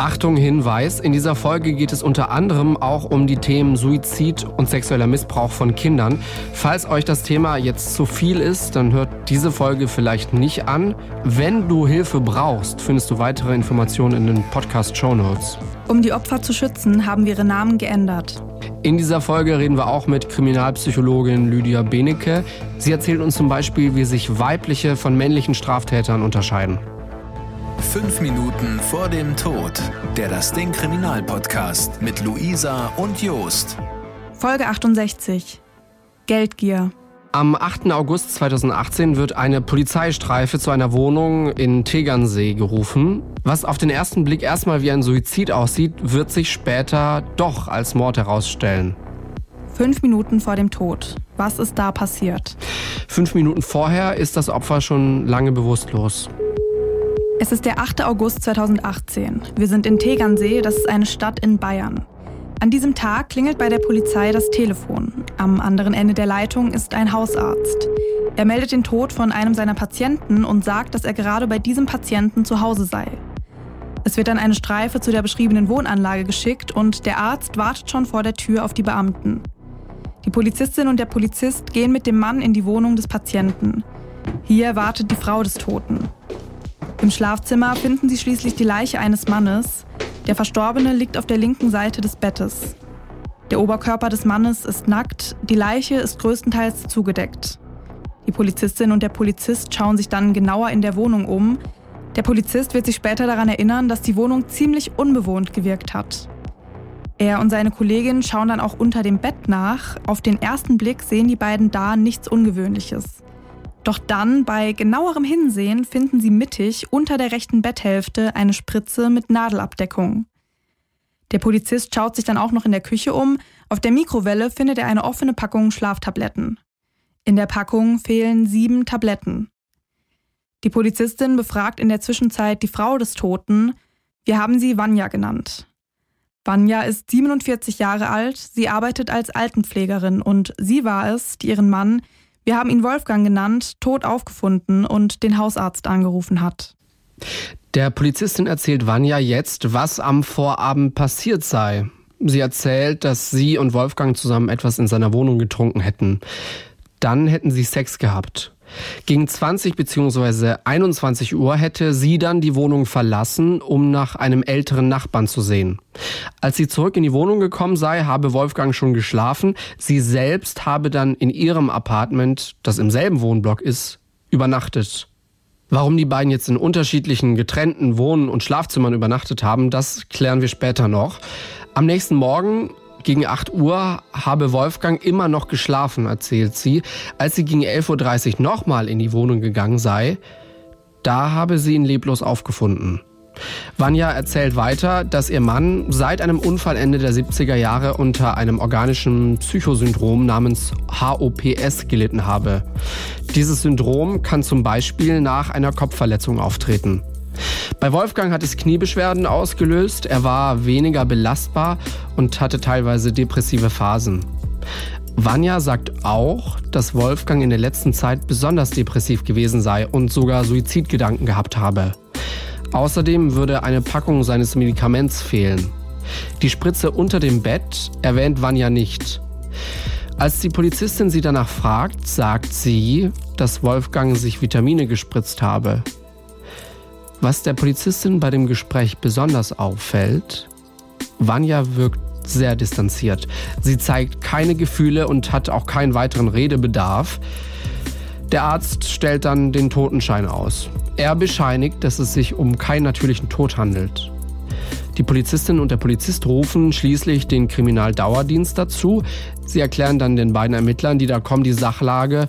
Achtung, Hinweis, in dieser Folge geht es unter anderem auch um die Themen Suizid und sexueller Missbrauch von Kindern. Falls euch das Thema jetzt zu viel ist, dann hört diese Folge vielleicht nicht an. Wenn du Hilfe brauchst, findest du weitere Informationen in den Podcast Show Notes. Um die Opfer zu schützen, haben wir ihre Namen geändert. In dieser Folge reden wir auch mit Kriminalpsychologin Lydia Benecke. Sie erzählt uns zum Beispiel, wie sich weibliche von männlichen Straftätern unterscheiden. Fünf Minuten vor dem Tod. Der Das Ding Kriminalpodcast mit Luisa und Jost. Folge 68. Geldgier. Am 8. August 2018 wird eine Polizeistreife zu einer Wohnung in Tegernsee gerufen. Was auf den ersten Blick erstmal wie ein Suizid aussieht, wird sich später doch als Mord herausstellen. Fünf Minuten vor dem Tod. Was ist da passiert? Fünf Minuten vorher ist das Opfer schon lange bewusstlos. Es ist der 8. August 2018. Wir sind in Tegernsee, das ist eine Stadt in Bayern. An diesem Tag klingelt bei der Polizei das Telefon. Am anderen Ende der Leitung ist ein Hausarzt. Er meldet den Tod von einem seiner Patienten und sagt, dass er gerade bei diesem Patienten zu Hause sei. Es wird dann eine Streife zu der beschriebenen Wohnanlage geschickt und der Arzt wartet schon vor der Tür auf die Beamten. Die Polizistin und der Polizist gehen mit dem Mann in die Wohnung des Patienten. Hier wartet die Frau des Toten. Im Schlafzimmer finden sie schließlich die Leiche eines Mannes. Der Verstorbene liegt auf der linken Seite des Bettes. Der Oberkörper des Mannes ist nackt, die Leiche ist größtenteils zugedeckt. Die Polizistin und der Polizist schauen sich dann genauer in der Wohnung um. Der Polizist wird sich später daran erinnern, dass die Wohnung ziemlich unbewohnt gewirkt hat. Er und seine Kollegin schauen dann auch unter dem Bett nach. Auf den ersten Blick sehen die beiden da nichts Ungewöhnliches. Doch dann, bei genauerem Hinsehen, finden sie mittig unter der rechten Betthälfte eine Spritze mit Nadelabdeckung. Der Polizist schaut sich dann auch noch in der Küche um. Auf der Mikrowelle findet er eine offene Packung Schlaftabletten. In der Packung fehlen sieben Tabletten. Die Polizistin befragt in der Zwischenzeit die Frau des Toten. Wir haben sie Vanya genannt. Vanya ist 47 Jahre alt, sie arbeitet als Altenpflegerin und sie war es, die ihren Mann wir haben ihn Wolfgang genannt, tot aufgefunden und den Hausarzt angerufen hat. Der Polizistin erzählt Vanya jetzt, was am Vorabend passiert sei. Sie erzählt, dass sie und Wolfgang zusammen etwas in seiner Wohnung getrunken hätten. Dann hätten sie Sex gehabt. Gegen 20 bzw. 21 Uhr hätte sie dann die Wohnung verlassen, um nach einem älteren Nachbarn zu sehen. Als sie zurück in die Wohnung gekommen sei, habe Wolfgang schon geschlafen. Sie selbst habe dann in ihrem Apartment, das im selben Wohnblock ist, übernachtet. Warum die beiden jetzt in unterschiedlichen getrennten Wohn- und Schlafzimmern übernachtet haben, das klären wir später noch. Am nächsten Morgen gegen 8 Uhr habe Wolfgang immer noch geschlafen, erzählt sie. Als sie gegen 11.30 Uhr nochmal in die Wohnung gegangen sei, da habe sie ihn leblos aufgefunden. Vanya erzählt weiter, dass ihr Mann seit einem Unfall Ende der 70er Jahre unter einem organischen Psychosyndrom namens HOPS gelitten habe. Dieses Syndrom kann zum Beispiel nach einer Kopfverletzung auftreten. Bei Wolfgang hat es Kniebeschwerden ausgelöst, er war weniger belastbar und hatte teilweise depressive Phasen. Vanya sagt auch, dass Wolfgang in der letzten Zeit besonders depressiv gewesen sei und sogar Suizidgedanken gehabt habe. Außerdem würde eine Packung seines Medikaments fehlen. Die Spritze unter dem Bett erwähnt Vanya nicht. Als die Polizistin sie danach fragt, sagt sie, dass Wolfgang sich Vitamine gespritzt habe. Was der Polizistin bei dem Gespräch besonders auffällt, Vanya wirkt sehr distanziert. Sie zeigt keine Gefühle und hat auch keinen weiteren Redebedarf. Der Arzt stellt dann den Totenschein aus. Er bescheinigt, dass es sich um keinen natürlichen Tod handelt. Die Polizistin und der Polizist rufen schließlich den Kriminaldauerdienst dazu. Sie erklären dann den beiden Ermittlern, die da kommen, die Sachlage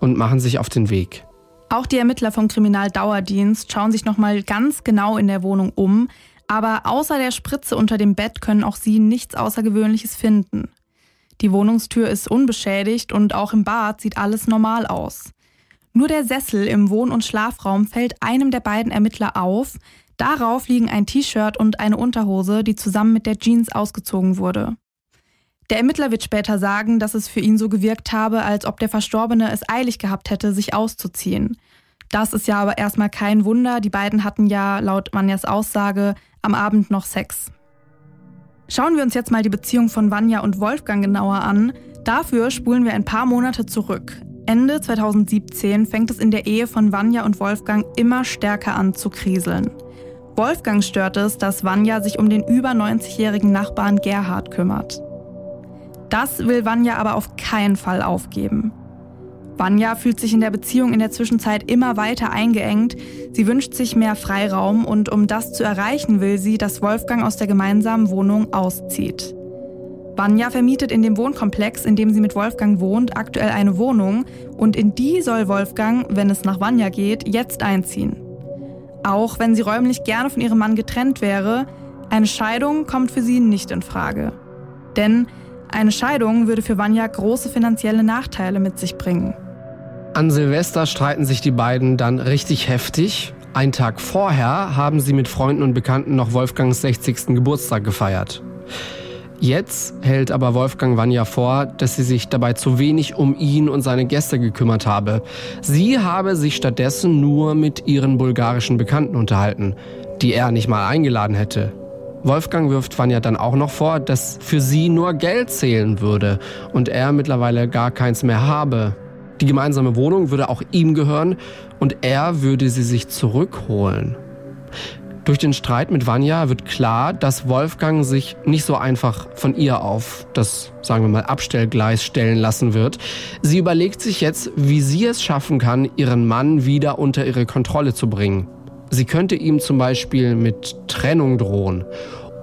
und machen sich auf den Weg. Auch die Ermittler vom Kriminaldauerdienst schauen sich nochmal ganz genau in der Wohnung um, aber außer der Spritze unter dem Bett können auch sie nichts Außergewöhnliches finden. Die Wohnungstür ist unbeschädigt und auch im Bad sieht alles normal aus. Nur der Sessel im Wohn- und Schlafraum fällt einem der beiden Ermittler auf. Darauf liegen ein T-Shirt und eine Unterhose, die zusammen mit der Jeans ausgezogen wurde. Der Ermittler wird später sagen, dass es für ihn so gewirkt habe, als ob der Verstorbene es eilig gehabt hätte, sich auszuziehen. Das ist ja aber erstmal kein Wunder. Die beiden hatten ja laut Vanjas Aussage am Abend noch Sex. Schauen wir uns jetzt mal die Beziehung von Vanja und Wolfgang genauer an. Dafür spulen wir ein paar Monate zurück. Ende 2017 fängt es in der Ehe von Vanja und Wolfgang immer stärker an zu kriseln. Wolfgang stört es, dass Vanja sich um den über 90-jährigen Nachbarn Gerhard kümmert. Das will Vanja aber auf keinen Fall aufgeben. Vanja fühlt sich in der Beziehung in der Zwischenzeit immer weiter eingeengt. Sie wünscht sich mehr Freiraum und um das zu erreichen, will sie, dass Wolfgang aus der gemeinsamen Wohnung auszieht. Vanja vermietet in dem Wohnkomplex, in dem sie mit Wolfgang wohnt, aktuell eine Wohnung und in die soll Wolfgang, wenn es nach Vanja geht, jetzt einziehen. Auch wenn sie räumlich gerne von ihrem Mann getrennt wäre, eine Scheidung kommt für sie nicht in Frage. Denn eine Scheidung würde für Vanja große finanzielle Nachteile mit sich bringen. An Silvester streiten sich die beiden dann richtig heftig. Ein Tag vorher haben sie mit Freunden und Bekannten noch Wolfgangs 60. Geburtstag gefeiert. Jetzt hält aber Wolfgang Vanja vor, dass sie sich dabei zu wenig um ihn und seine Gäste gekümmert habe. Sie habe sich stattdessen nur mit ihren bulgarischen Bekannten unterhalten, die er nicht mal eingeladen hätte. Wolfgang wirft Vanja dann auch noch vor, dass für sie nur Geld zählen würde und er mittlerweile gar keins mehr habe. Die gemeinsame Wohnung würde auch ihm gehören und er würde sie sich zurückholen. Durch den Streit mit Vanya wird klar, dass Wolfgang sich nicht so einfach von ihr auf das, sagen wir mal, Abstellgleis stellen lassen wird. Sie überlegt sich jetzt, wie sie es schaffen kann, ihren Mann wieder unter ihre Kontrolle zu bringen. Sie könnte ihm zum Beispiel mit Trennung drohen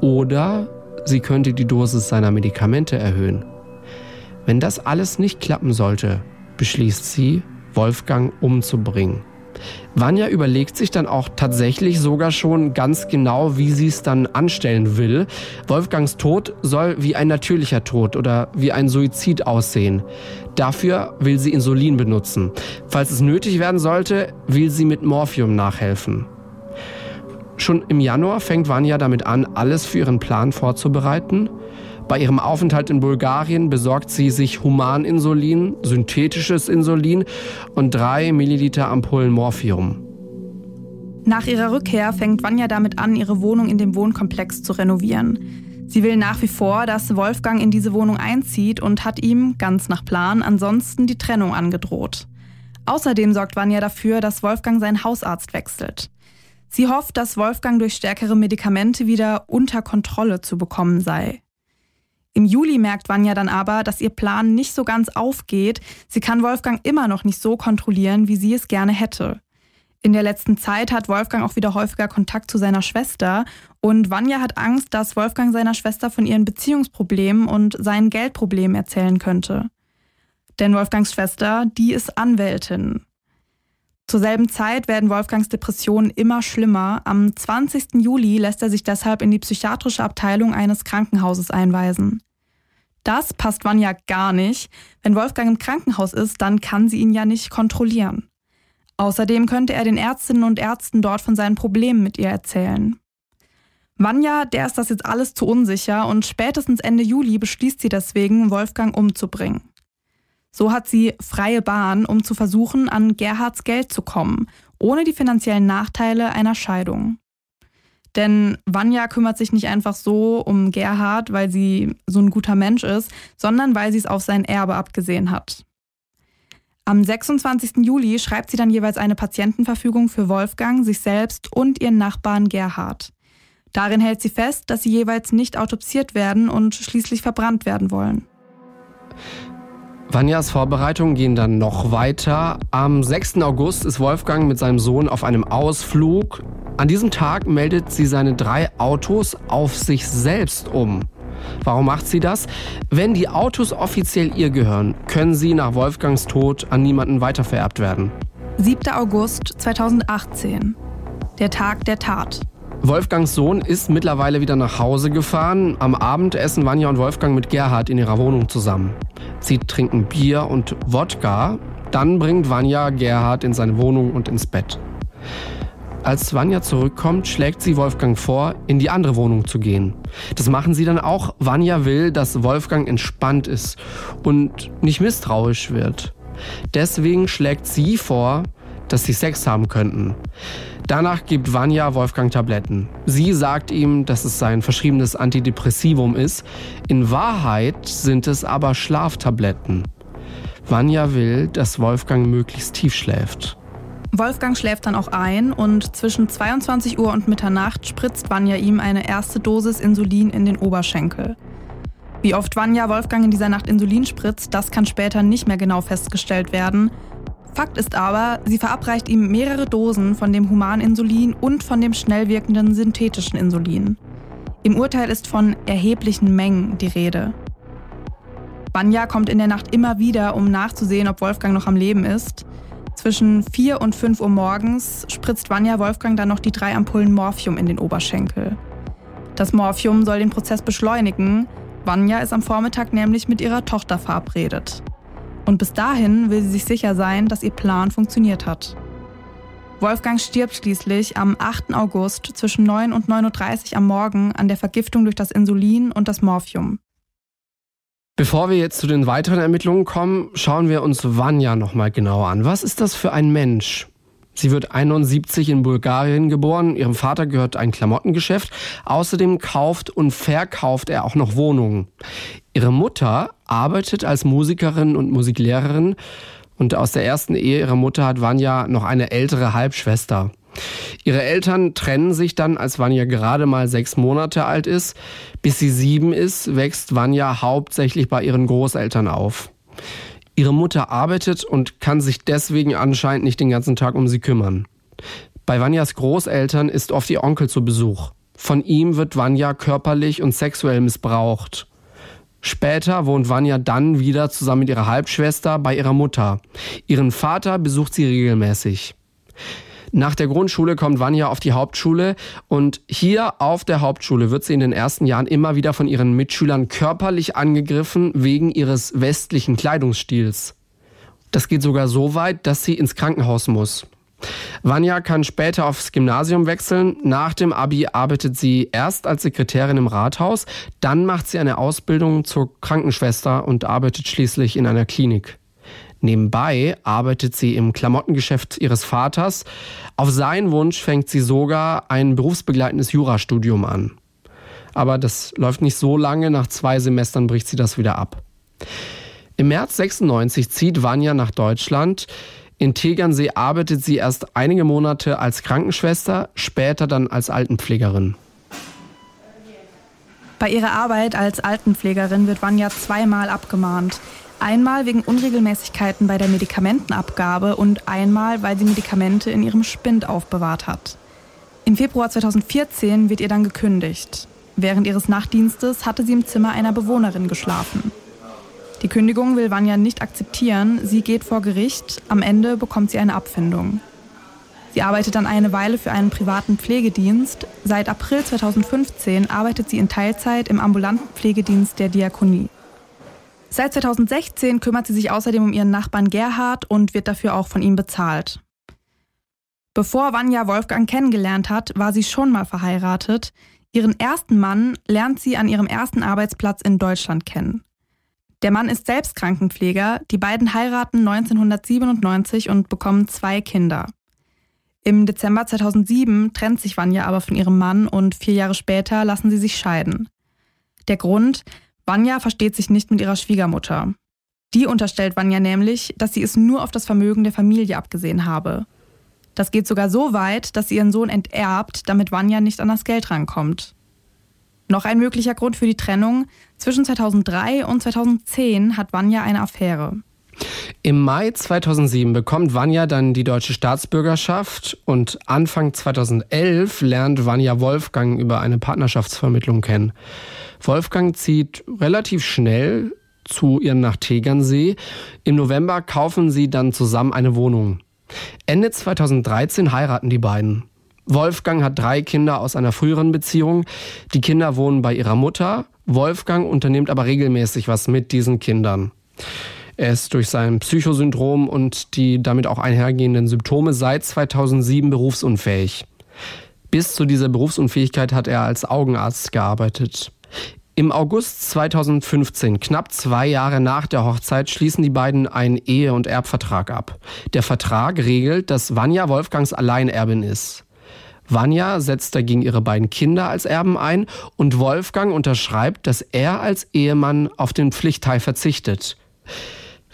oder sie könnte die Dosis seiner Medikamente erhöhen. Wenn das alles nicht klappen sollte, beschließt sie, Wolfgang umzubringen. Vanya überlegt sich dann auch tatsächlich sogar schon ganz genau, wie sie es dann anstellen will. Wolfgangs Tod soll wie ein natürlicher Tod oder wie ein Suizid aussehen. Dafür will sie Insulin benutzen. Falls es nötig werden sollte, will sie mit Morphium nachhelfen. Schon im Januar fängt Vanya damit an, alles für ihren Plan vorzubereiten. Bei ihrem Aufenthalt in Bulgarien besorgt sie sich Humaninsulin, synthetisches Insulin und drei Milliliter Ampullen Morphium. Nach ihrer Rückkehr fängt Vanya damit an, ihre Wohnung in dem Wohnkomplex zu renovieren. Sie will nach wie vor, dass Wolfgang in diese Wohnung einzieht und hat ihm, ganz nach Plan, ansonsten die Trennung angedroht. Außerdem sorgt Vanya dafür, dass Wolfgang seinen Hausarzt wechselt. Sie hofft, dass Wolfgang durch stärkere Medikamente wieder unter Kontrolle zu bekommen sei. Im Juli merkt Vanya dann aber, dass ihr Plan nicht so ganz aufgeht. Sie kann Wolfgang immer noch nicht so kontrollieren, wie sie es gerne hätte. In der letzten Zeit hat Wolfgang auch wieder häufiger Kontakt zu seiner Schwester und Vanya hat Angst, dass Wolfgang seiner Schwester von ihren Beziehungsproblemen und seinen Geldproblemen erzählen könnte. Denn Wolfgangs Schwester, die ist Anwältin. Zur selben Zeit werden Wolfgangs Depressionen immer schlimmer. Am 20. Juli lässt er sich deshalb in die psychiatrische Abteilung eines Krankenhauses einweisen. Das passt Vanya gar nicht. Wenn Wolfgang im Krankenhaus ist, dann kann sie ihn ja nicht kontrollieren. Außerdem könnte er den Ärztinnen und Ärzten dort von seinen Problemen mit ihr erzählen. Vanya, der ist das jetzt alles zu unsicher und spätestens Ende Juli beschließt sie deswegen, Wolfgang umzubringen. So hat sie freie Bahn, um zu versuchen, an Gerhards Geld zu kommen, ohne die finanziellen Nachteile einer Scheidung. Denn Vanya kümmert sich nicht einfach so um Gerhard, weil sie so ein guter Mensch ist, sondern weil sie es auf sein Erbe abgesehen hat. Am 26. Juli schreibt sie dann jeweils eine Patientenverfügung für Wolfgang, sich selbst und ihren Nachbarn Gerhard. Darin hält sie fest, dass sie jeweils nicht autopsiert werden und schließlich verbrannt werden wollen. Vanjas Vorbereitungen gehen dann noch weiter. Am 6. August ist Wolfgang mit seinem Sohn auf einem Ausflug. An diesem Tag meldet sie seine drei Autos auf sich selbst um. Warum macht sie das? Wenn die Autos offiziell ihr gehören, können sie nach Wolfgangs Tod an niemanden weitervererbt werden. 7. August 2018. Der Tag der Tat. Wolfgangs Sohn ist mittlerweile wieder nach Hause gefahren. Am Abend essen Vanja und Wolfgang mit Gerhard in ihrer Wohnung zusammen. Sie trinken Bier und Wodka. Dann bringt Vanja Gerhard in seine Wohnung und ins Bett. Als Vanja zurückkommt, schlägt sie Wolfgang vor, in die andere Wohnung zu gehen. Das machen sie dann auch. Vanja will, dass Wolfgang entspannt ist und nicht misstrauisch wird. Deswegen schlägt sie vor, dass sie Sex haben könnten. Danach gibt Vanya Wolfgang Tabletten. Sie sagt ihm, dass es sein verschriebenes Antidepressivum ist. In Wahrheit sind es aber Schlaftabletten. Vanya will, dass Wolfgang möglichst tief schläft. Wolfgang schläft dann auch ein und zwischen 22 Uhr und Mitternacht spritzt Vanya ihm eine erste Dosis Insulin in den Oberschenkel. Wie oft Vanya Wolfgang in dieser Nacht Insulin spritzt, das kann später nicht mehr genau festgestellt werden. Fakt ist aber, sie verabreicht ihm mehrere Dosen von dem Humaninsulin und von dem schnell wirkenden synthetischen Insulin. Im Urteil ist von erheblichen Mengen die Rede. Vanya kommt in der Nacht immer wieder, um nachzusehen, ob Wolfgang noch am Leben ist. Zwischen 4 und 5 Uhr morgens spritzt Vanya Wolfgang dann noch die drei Ampullen Morphium in den Oberschenkel. Das Morphium soll den Prozess beschleunigen. Vanya ist am Vormittag nämlich mit ihrer Tochter verabredet. Und bis dahin will sie sich sicher sein, dass ihr Plan funktioniert hat. Wolfgang stirbt schließlich am 8. August zwischen 9 und 9.30 Uhr am Morgen an der Vergiftung durch das Insulin und das Morphium. Bevor wir jetzt zu den weiteren Ermittlungen kommen, schauen wir uns Vanya nochmal genauer an. Was ist das für ein Mensch? Sie wird 71 in Bulgarien geboren. Ihrem Vater gehört ein Klamottengeschäft. Außerdem kauft und verkauft er auch noch Wohnungen. Ihre Mutter arbeitet als Musikerin und Musiklehrerin. Und aus der ersten Ehe ihrer Mutter hat Vanya noch eine ältere Halbschwester. Ihre Eltern trennen sich dann, als Vanya gerade mal sechs Monate alt ist. Bis sie sieben ist, wächst Vanya hauptsächlich bei ihren Großeltern auf. Ihre Mutter arbeitet und kann sich deswegen anscheinend nicht den ganzen Tag um sie kümmern. Bei Vanyas Großeltern ist oft ihr Onkel zu Besuch. Von ihm wird Vanya körperlich und sexuell missbraucht. Später wohnt Vanya dann wieder zusammen mit ihrer Halbschwester bei ihrer Mutter. Ihren Vater besucht sie regelmäßig. Nach der Grundschule kommt Vanya auf die Hauptschule und hier auf der Hauptschule wird sie in den ersten Jahren immer wieder von ihren Mitschülern körperlich angegriffen wegen ihres westlichen Kleidungsstils. Das geht sogar so weit, dass sie ins Krankenhaus muss. Vanya kann später aufs Gymnasium wechseln. Nach dem Abi arbeitet sie erst als Sekretärin im Rathaus, dann macht sie eine Ausbildung zur Krankenschwester und arbeitet schließlich in einer Klinik. Nebenbei arbeitet sie im Klamottengeschäft ihres Vaters. Auf seinen Wunsch fängt sie sogar ein berufsbegleitendes Jurastudium an. Aber das läuft nicht so lange, nach zwei Semestern bricht sie das wieder ab. Im März 96 zieht Vanya nach Deutschland. In Tegernsee arbeitet sie erst einige Monate als Krankenschwester, später dann als Altenpflegerin. Bei ihrer Arbeit als Altenpflegerin wird Vanya zweimal abgemahnt. Einmal wegen Unregelmäßigkeiten bei der Medikamentenabgabe und einmal, weil sie Medikamente in ihrem Spind aufbewahrt hat. Im Februar 2014 wird ihr dann gekündigt. Während ihres Nachtdienstes hatte sie im Zimmer einer Bewohnerin geschlafen. Die Kündigung will Vanya nicht akzeptieren. Sie geht vor Gericht. Am Ende bekommt sie eine Abfindung. Sie arbeitet dann eine Weile für einen privaten Pflegedienst. Seit April 2015 arbeitet sie in Teilzeit im ambulanten Pflegedienst der Diakonie. Seit 2016 kümmert sie sich außerdem um ihren Nachbarn Gerhard und wird dafür auch von ihm bezahlt. Bevor Vanya Wolfgang kennengelernt hat, war sie schon mal verheiratet. Ihren ersten Mann lernt sie an ihrem ersten Arbeitsplatz in Deutschland kennen. Der Mann ist selbst Krankenpfleger, die beiden heiraten 1997 und bekommen zwei Kinder. Im Dezember 2007 trennt sich Vanya aber von ihrem Mann und vier Jahre später lassen sie sich scheiden. Der Grund, Vanya versteht sich nicht mit ihrer Schwiegermutter. Die unterstellt Vanya nämlich, dass sie es nur auf das Vermögen der Familie abgesehen habe. Das geht sogar so weit, dass sie ihren Sohn enterbt, damit Vanya nicht an das Geld rankommt. Noch ein möglicher Grund für die Trennung. Zwischen 2003 und 2010 hat Vanya eine Affäre. Im Mai 2007 bekommt Vanya dann die deutsche Staatsbürgerschaft und Anfang 2011 lernt Vanya Wolfgang über eine Partnerschaftsvermittlung kennen. Wolfgang zieht relativ schnell zu ihr nach Tegernsee. Im November kaufen sie dann zusammen eine Wohnung. Ende 2013 heiraten die beiden. Wolfgang hat drei Kinder aus einer früheren Beziehung. Die Kinder wohnen bei ihrer Mutter. Wolfgang unternimmt aber regelmäßig was mit diesen Kindern. Er ist durch sein Psychosyndrom und die damit auch einhergehenden Symptome seit 2007 berufsunfähig. Bis zu dieser Berufsunfähigkeit hat er als Augenarzt gearbeitet. Im August 2015, knapp zwei Jahre nach der Hochzeit, schließen die beiden einen Ehe- und Erbvertrag ab. Der Vertrag regelt, dass Vanja Wolfgangs Alleinerbin ist. Vanja setzt dagegen ihre beiden Kinder als Erben ein und Wolfgang unterschreibt, dass er als Ehemann auf den Pflichtteil verzichtet.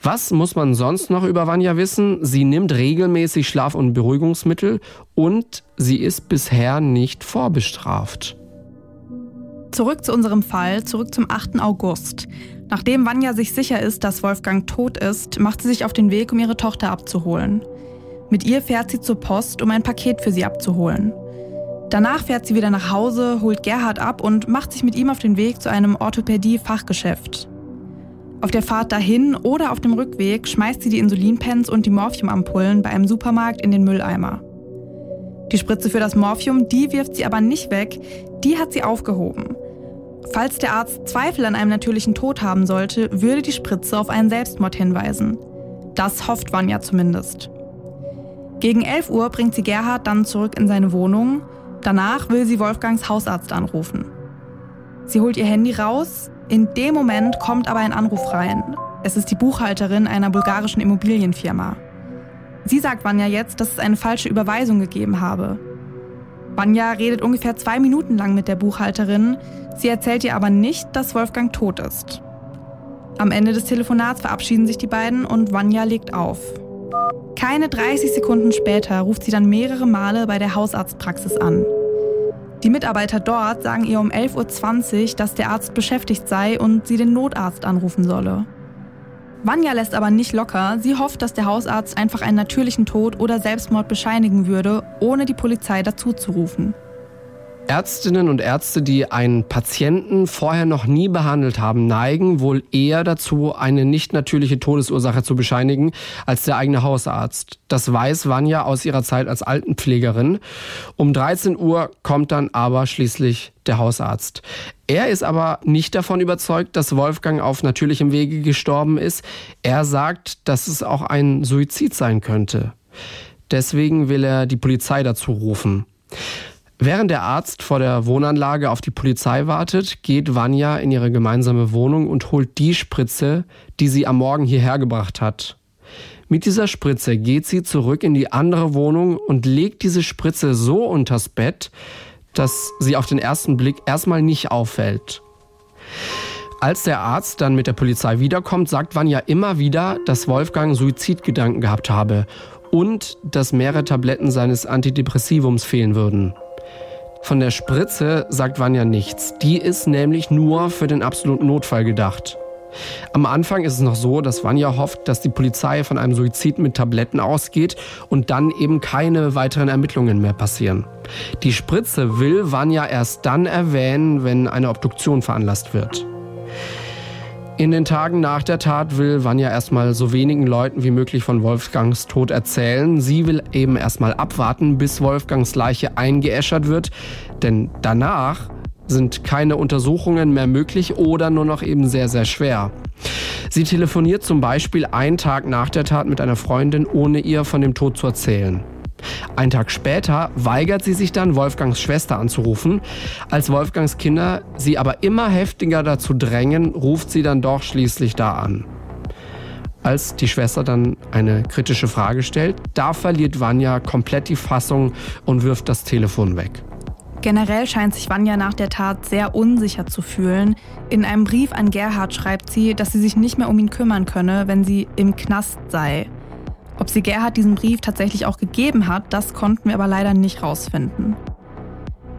Was muss man sonst noch über Vanja wissen? Sie nimmt regelmäßig Schlaf- und Beruhigungsmittel und sie ist bisher nicht vorbestraft. Zurück zu unserem Fall, zurück zum 8. August. Nachdem Vanja sich sicher ist, dass Wolfgang tot ist, macht sie sich auf den Weg, um ihre Tochter abzuholen. Mit ihr fährt sie zur Post, um ein Paket für sie abzuholen. Danach fährt sie wieder nach Hause, holt Gerhard ab und macht sich mit ihm auf den Weg zu einem Orthopädie-Fachgeschäft. Auf der Fahrt dahin oder auf dem Rückweg schmeißt sie die Insulinpens und die Morphiumampullen bei einem Supermarkt in den Mülleimer. Die Spritze für das Morphium, die wirft sie aber nicht weg, die hat sie aufgehoben. Falls der Arzt Zweifel an einem natürlichen Tod haben sollte, würde die Spritze auf einen Selbstmord hinweisen. Das hofft Vanja zumindest. Gegen 11 Uhr bringt sie Gerhard dann zurück in seine Wohnung. Danach will sie Wolfgangs Hausarzt anrufen. Sie holt ihr Handy raus. In dem Moment kommt aber ein Anruf rein. Es ist die Buchhalterin einer bulgarischen Immobilienfirma. Sie sagt Vanja jetzt, dass es eine falsche Überweisung gegeben habe. Vanja redet ungefähr zwei Minuten lang mit der Buchhalterin. Sie erzählt ihr aber nicht, dass Wolfgang tot ist. Am Ende des Telefonats verabschieden sich die beiden und Vanja legt auf. Keine 30 Sekunden später ruft sie dann mehrere Male bei der Hausarztpraxis an. Die Mitarbeiter dort sagen ihr um 11.20 Uhr, dass der Arzt beschäftigt sei und sie den Notarzt anrufen solle. Vanja lässt aber nicht locker. Sie hofft, dass der Hausarzt einfach einen natürlichen Tod oder Selbstmord bescheinigen würde, ohne die Polizei dazuzurufen. Ärztinnen und Ärzte, die einen Patienten vorher noch nie behandelt haben, neigen wohl eher dazu, eine nicht natürliche Todesursache zu bescheinigen, als der eigene Hausarzt. Das weiß Vanja aus ihrer Zeit als Altenpflegerin. Um 13 Uhr kommt dann aber schließlich der Hausarzt. Er ist aber nicht davon überzeugt, dass Wolfgang auf natürlichem Wege gestorben ist. Er sagt, dass es auch ein Suizid sein könnte. Deswegen will er die Polizei dazu rufen. Während der Arzt vor der Wohnanlage auf die Polizei wartet, geht Vanja in ihre gemeinsame Wohnung und holt die Spritze, die sie am Morgen hierher gebracht hat. Mit dieser Spritze geht sie zurück in die andere Wohnung und legt diese Spritze so unters Bett, dass sie auf den ersten Blick erstmal nicht auffällt. Als der Arzt dann mit der Polizei wiederkommt, sagt Vanja immer wieder, dass Wolfgang Suizidgedanken gehabt habe und dass mehrere Tabletten seines Antidepressivums fehlen würden. Von der Spritze sagt Vanja nichts. Die ist nämlich nur für den absoluten Notfall gedacht. Am Anfang ist es noch so, dass Vanja hofft, dass die Polizei von einem Suizid mit Tabletten ausgeht und dann eben keine weiteren Ermittlungen mehr passieren. Die Spritze will Vanja erst dann erwähnen, wenn eine Obduktion veranlasst wird. In den Tagen nach der Tat will Vanja erstmal so wenigen Leuten wie möglich von Wolfgangs Tod erzählen. Sie will eben erstmal abwarten, bis Wolfgangs Leiche eingeäschert wird, denn danach sind keine Untersuchungen mehr möglich oder nur noch eben sehr, sehr schwer. Sie telefoniert zum Beispiel einen Tag nach der Tat mit einer Freundin, ohne ihr von dem Tod zu erzählen. Ein Tag später weigert sie sich dann, Wolfgangs Schwester anzurufen. Als Wolfgangs Kinder sie aber immer heftiger dazu drängen, ruft sie dann doch schließlich da an. Als die Schwester dann eine kritische Frage stellt, da verliert Vanja komplett die Fassung und wirft das Telefon weg. Generell scheint sich Vanja nach der Tat sehr unsicher zu fühlen. In einem Brief an Gerhard schreibt sie, dass sie sich nicht mehr um ihn kümmern könne, wenn sie im Knast sei. Ob sie Gerhard diesen Brief tatsächlich auch gegeben hat, das konnten wir aber leider nicht rausfinden.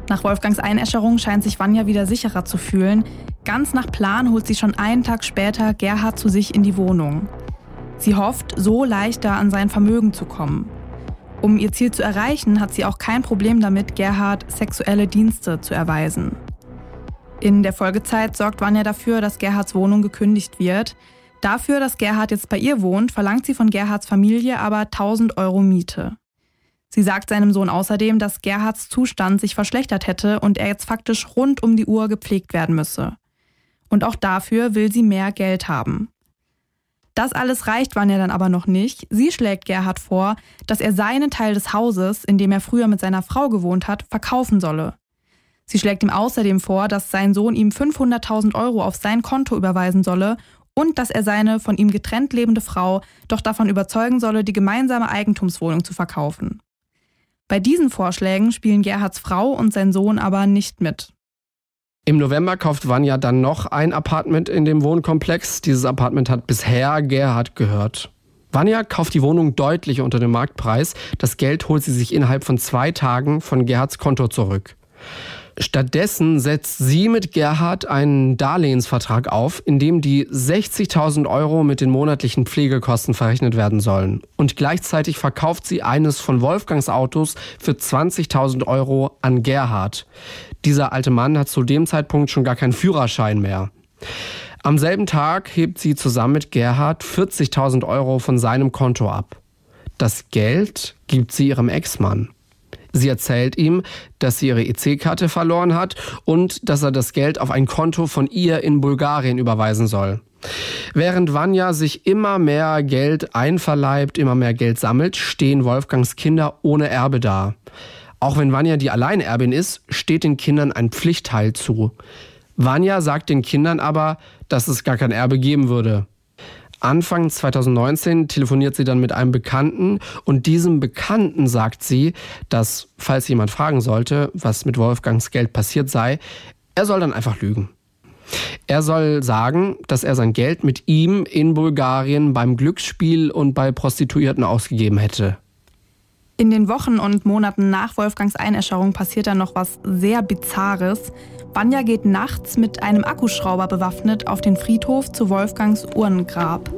Nach Wolfgangs Einäscherung scheint sich Vanja wieder sicherer zu fühlen. Ganz nach Plan holt sie schon einen Tag später Gerhard zu sich in die Wohnung. Sie hofft, so leichter an sein Vermögen zu kommen. Um ihr Ziel zu erreichen, hat sie auch kein Problem damit, Gerhard sexuelle Dienste zu erweisen. In der Folgezeit sorgt Vanja dafür, dass Gerhards Wohnung gekündigt wird. Dafür, dass Gerhard jetzt bei ihr wohnt, verlangt sie von Gerhards Familie aber 1000 Euro Miete. Sie sagt seinem Sohn außerdem, dass Gerhards Zustand sich verschlechtert hätte und er jetzt faktisch rund um die Uhr gepflegt werden müsse. Und auch dafür will sie mehr Geld haben. Das alles reicht Vanja dann aber noch nicht. Sie schlägt Gerhard vor, dass er seinen Teil des Hauses, in dem er früher mit seiner Frau gewohnt hat, verkaufen solle. Sie schlägt ihm außerdem vor, dass sein Sohn ihm 500.000 Euro auf sein Konto überweisen solle und dass er seine von ihm getrennt lebende Frau doch davon überzeugen solle, die gemeinsame Eigentumswohnung zu verkaufen. Bei diesen Vorschlägen spielen Gerhards Frau und sein Sohn aber nicht mit. Im November kauft Vanya dann noch ein Apartment in dem Wohnkomplex. Dieses Apartment hat bisher Gerhard gehört. Vanya kauft die Wohnung deutlich unter dem Marktpreis. Das Geld holt sie sich innerhalb von zwei Tagen von Gerhards Konto zurück. Stattdessen setzt sie mit Gerhard einen Darlehensvertrag auf, in dem die 60.000 Euro mit den monatlichen Pflegekosten verrechnet werden sollen. Und gleichzeitig verkauft sie eines von Wolfgangs Autos für 20.000 Euro an Gerhard. Dieser alte Mann hat zu dem Zeitpunkt schon gar keinen Führerschein mehr. Am selben Tag hebt sie zusammen mit Gerhard 40.000 Euro von seinem Konto ab. Das Geld gibt sie ihrem Ex-Mann. Sie erzählt ihm, dass sie ihre EC-Karte verloren hat und dass er das Geld auf ein Konto von ihr in Bulgarien überweisen soll. Während Vanya sich immer mehr Geld einverleibt, immer mehr Geld sammelt, stehen Wolfgangs Kinder ohne Erbe da. Auch wenn Vanya die Alleinerbin ist, steht den Kindern ein Pflichtteil zu. Vanya sagt den Kindern aber, dass es gar kein Erbe geben würde. Anfang 2019 telefoniert sie dann mit einem Bekannten und diesem Bekannten sagt sie, dass, falls jemand fragen sollte, was mit Wolfgangs Geld passiert sei, er soll dann einfach lügen. Er soll sagen, dass er sein Geld mit ihm in Bulgarien beim Glücksspiel und bei Prostituierten ausgegeben hätte. In den Wochen und Monaten nach Wolfgangs Einäscherung passiert dann noch was sehr Bizarres. Vanya geht nachts mit einem Akkuschrauber bewaffnet auf den Friedhof zu Wolfgangs Urnengrab.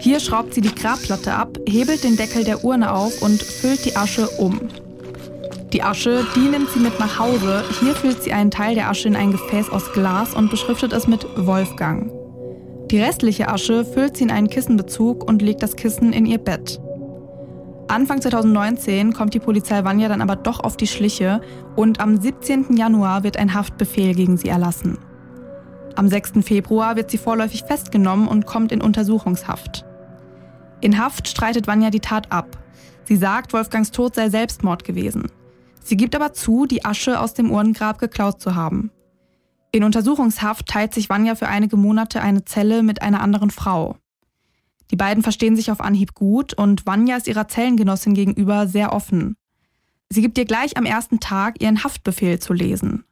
Hier schraubt sie die Grabplatte ab, hebelt den Deckel der Urne auf und füllt die Asche um. Die Asche, die nimmt sie mit nach Hause. Hier füllt sie einen Teil der Asche in ein Gefäß aus Glas und beschriftet es mit Wolfgang. Die restliche Asche füllt sie in einen Kissenbezug und legt das Kissen in ihr Bett. Anfang 2019 kommt die Polizei Vanya dann aber doch auf die Schliche und am 17. Januar wird ein Haftbefehl gegen sie erlassen. Am 6. Februar wird sie vorläufig festgenommen und kommt in Untersuchungshaft. In Haft streitet Vanya die Tat ab. Sie sagt, Wolfgangs Tod sei Selbstmord gewesen. Sie gibt aber zu, die Asche aus dem Urnengrab geklaut zu haben. In Untersuchungshaft teilt sich Vanya für einige Monate eine Zelle mit einer anderen Frau. Die beiden verstehen sich auf Anhieb gut und Vanya ist ihrer Zellengenossin gegenüber sehr offen. Sie gibt ihr gleich am ersten Tag ihren Haftbefehl zu lesen.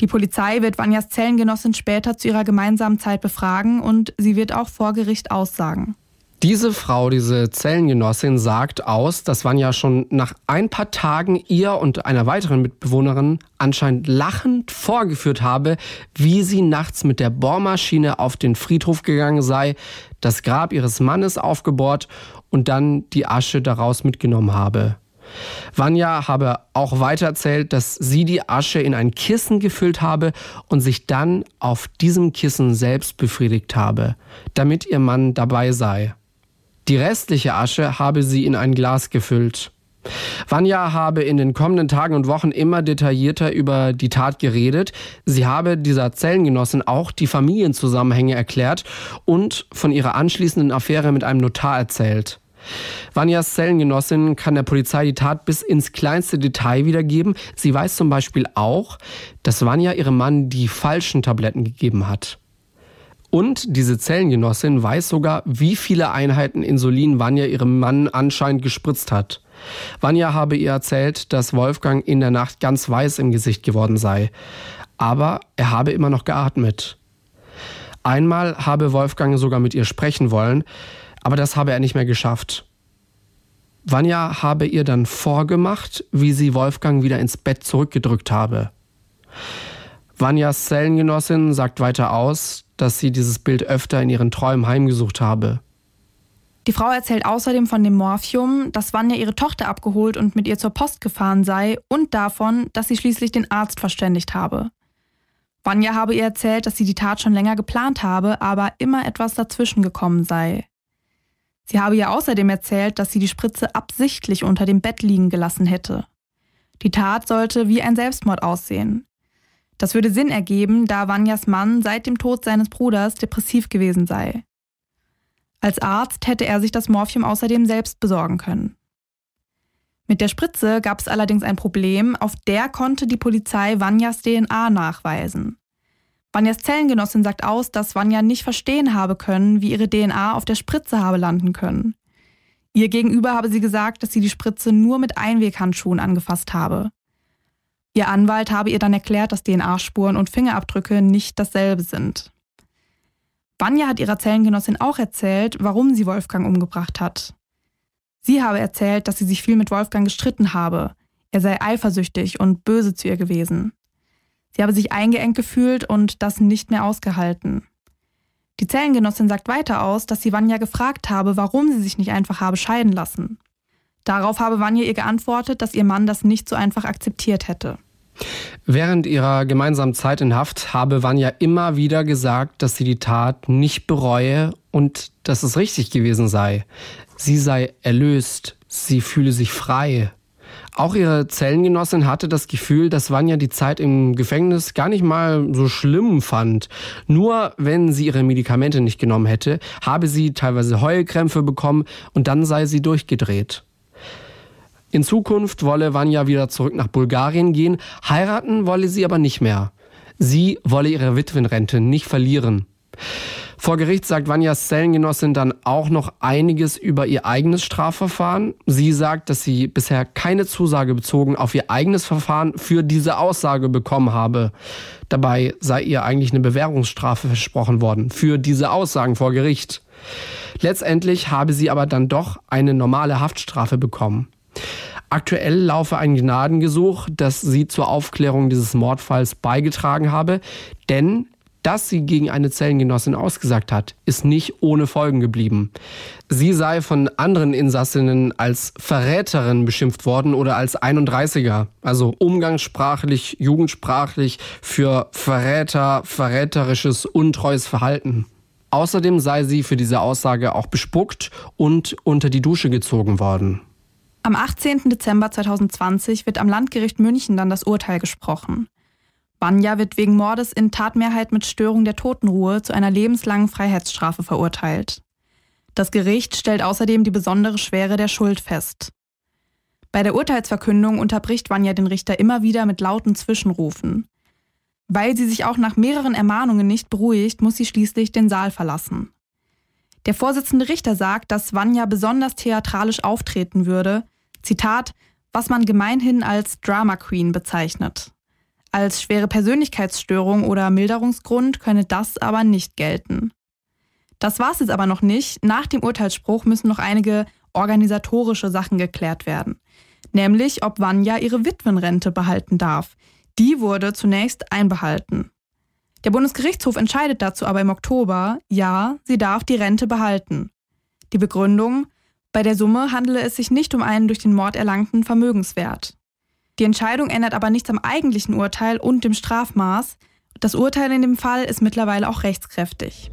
Die Polizei wird Vanyas Zellengenossin später zu ihrer gemeinsamen Zeit befragen und sie wird auch vor Gericht aussagen. Diese Frau, diese Zellengenossin, sagt aus, dass Vanya schon nach ein paar Tagen ihr und einer weiteren Mitbewohnerin anscheinend lachend vorgeführt habe, wie sie nachts mit der Bohrmaschine auf den Friedhof gegangen sei, das Grab ihres Mannes aufgebohrt und dann die Asche daraus mitgenommen habe. Vanya habe auch weiter erzählt, dass sie die Asche in ein Kissen gefüllt habe und sich dann auf diesem Kissen selbst befriedigt habe, damit ihr Mann dabei sei. Die restliche Asche habe sie in ein Glas gefüllt. Vanya habe in den kommenden Tagen und Wochen immer detaillierter über die Tat geredet. Sie habe dieser Zellengenossin auch die Familienzusammenhänge erklärt und von ihrer anschließenden Affäre mit einem Notar erzählt. Vanyas Zellengenossin kann der Polizei die Tat bis ins kleinste Detail wiedergeben. Sie weiß zum Beispiel auch, dass Vanya ihrem Mann die falschen Tabletten gegeben hat. Und diese Zellengenossin weiß sogar, wie viele Einheiten Insulin Vanya ihrem Mann anscheinend gespritzt hat. Vanya habe ihr erzählt, dass Wolfgang in der Nacht ganz weiß im Gesicht geworden sei. Aber er habe immer noch geatmet. Einmal habe Wolfgang sogar mit ihr sprechen wollen, aber das habe er nicht mehr geschafft. Vanya habe ihr dann vorgemacht, wie sie Wolfgang wieder ins Bett zurückgedrückt habe. Vanyas Zellengenossin sagt weiter aus, dass sie dieses Bild öfter in ihren Träumen heimgesucht habe. Die Frau erzählt außerdem von dem Morphium, dass Vanya ihre Tochter abgeholt und mit ihr zur Post gefahren sei und davon, dass sie schließlich den Arzt verständigt habe. Vanya habe ihr erzählt, dass sie die Tat schon länger geplant habe, aber immer etwas dazwischen gekommen sei. Sie habe ihr außerdem erzählt, dass sie die Spritze absichtlich unter dem Bett liegen gelassen hätte. Die Tat sollte wie ein Selbstmord aussehen. Das würde Sinn ergeben, da Vanyas Mann seit dem Tod seines Bruders depressiv gewesen sei. Als Arzt hätte er sich das Morphium außerdem selbst besorgen können. Mit der Spritze gab es allerdings ein Problem, auf der konnte die Polizei Vanjas DNA nachweisen. Vanjas Zellengenossin sagt aus, dass Vanja nicht verstehen habe können, wie ihre DNA auf der Spritze habe landen können. Ihr gegenüber habe sie gesagt, dass sie die Spritze nur mit Einweghandschuhen angefasst habe. Ihr Anwalt habe ihr dann erklärt, dass DNA-Spuren und Fingerabdrücke nicht dasselbe sind. Vanja hat ihrer Zellengenossin auch erzählt, warum sie Wolfgang umgebracht hat. Sie habe erzählt, dass sie sich viel mit Wolfgang gestritten habe. Er sei eifersüchtig und böse zu ihr gewesen. Sie habe sich eingeengt gefühlt und das nicht mehr ausgehalten. Die Zellengenossin sagt weiter aus, dass sie Vanya gefragt habe, warum sie sich nicht einfach habe scheiden lassen. Darauf habe Vanya ihr geantwortet, dass ihr Mann das nicht so einfach akzeptiert hätte. Während ihrer gemeinsamen Zeit in Haft habe Vanya immer wieder gesagt, dass sie die Tat nicht bereue und dass es richtig gewesen sei. Sie sei erlöst, sie fühle sich frei, auch ihre Zellengenossin hatte das Gefühl, dass Vanya die Zeit im Gefängnis gar nicht mal so schlimm fand. Nur wenn sie ihre Medikamente nicht genommen hätte, habe sie teilweise Heulkrämpfe bekommen und dann sei sie durchgedreht. In Zukunft wolle Vanya wieder zurück nach Bulgarien gehen, heiraten wolle sie aber nicht mehr. Sie wolle ihre Witwenrente nicht verlieren. Vor Gericht sagt Vanjas Zellengenossin dann auch noch einiges über ihr eigenes Strafverfahren. Sie sagt, dass sie bisher keine Zusage bezogen auf ihr eigenes Verfahren für diese Aussage bekommen habe. Dabei sei ihr eigentlich eine Bewährungsstrafe versprochen worden für diese Aussagen vor Gericht. Letztendlich habe sie aber dann doch eine normale Haftstrafe bekommen. Aktuell laufe ein Gnadengesuch, das sie zur Aufklärung dieses Mordfalls beigetragen habe, denn dass sie gegen eine Zellengenossin ausgesagt hat, ist nicht ohne Folgen geblieben. Sie sei von anderen Insassinnen als Verräterin beschimpft worden oder als 31er, also umgangssprachlich, jugendsprachlich für Verräter, verräterisches, untreues Verhalten. Außerdem sei sie für diese Aussage auch bespuckt und unter die Dusche gezogen worden. Am 18. Dezember 2020 wird am Landgericht München dann das Urteil gesprochen. Banja wird wegen Mordes in Tatmehrheit mit Störung der Totenruhe zu einer lebenslangen Freiheitsstrafe verurteilt. Das Gericht stellt außerdem die besondere Schwere der Schuld fest. Bei der Urteilsverkündung unterbricht Vanja den Richter immer wieder mit lauten Zwischenrufen. Weil sie sich auch nach mehreren Ermahnungen nicht beruhigt, muss sie schließlich den Saal verlassen. Der Vorsitzende Richter sagt, dass Vanja besonders theatralisch auftreten würde, Zitat, was man gemeinhin als Drama Queen bezeichnet. Als schwere Persönlichkeitsstörung oder Milderungsgrund könne das aber nicht gelten. Das war es jetzt aber noch nicht. Nach dem Urteilsspruch müssen noch einige organisatorische Sachen geklärt werden. Nämlich, ob Vanya ihre Witwenrente behalten darf. Die wurde zunächst einbehalten. Der Bundesgerichtshof entscheidet dazu aber im Oktober, ja, sie darf die Rente behalten. Die Begründung, bei der Summe handele es sich nicht um einen durch den Mord erlangten Vermögenswert. Die Entscheidung ändert aber nichts am eigentlichen Urteil und dem Strafmaß. Das Urteil in dem Fall ist mittlerweile auch rechtskräftig.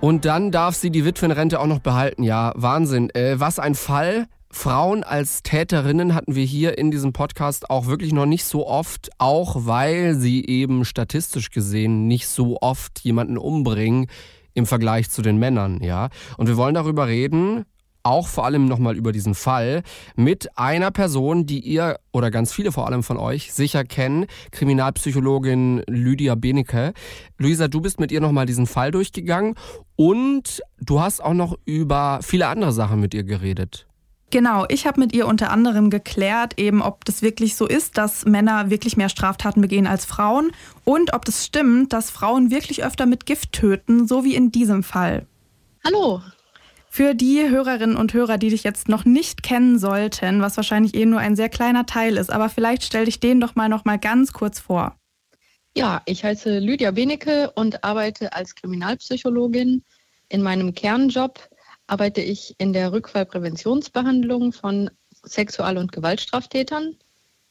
Und dann darf sie die Witwenrente auch noch behalten. Ja, Wahnsinn. Äh, was ein Fall. Frauen als Täterinnen hatten wir hier in diesem Podcast auch wirklich noch nicht so oft, auch weil sie eben statistisch gesehen nicht so oft jemanden umbringen im Vergleich zu den Männern, ja. Und wir wollen darüber reden, auch vor allem nochmal über diesen Fall mit einer Person, die ihr oder ganz viele vor allem von euch sicher kennen, Kriminalpsychologin Lydia Benecke. Luisa, du bist mit ihr nochmal diesen Fall durchgegangen und du hast auch noch über viele andere Sachen mit ihr geredet. Genau, ich habe mit ihr unter anderem geklärt, eben ob das wirklich so ist, dass Männer wirklich mehr Straftaten begehen als Frauen und ob das stimmt, dass Frauen wirklich öfter mit Gift töten, so wie in diesem Fall. Hallo. Für die Hörerinnen und Hörer, die dich jetzt noch nicht kennen sollten, was wahrscheinlich eh nur ein sehr kleiner Teil ist, aber vielleicht stell dich den doch mal noch mal ganz kurz vor. Ja, ich heiße Lydia Benecke und arbeite als Kriminalpsychologin in meinem Kernjob arbeite ich in der Rückfallpräventionsbehandlung von Sexual- und Gewaltstraftätern.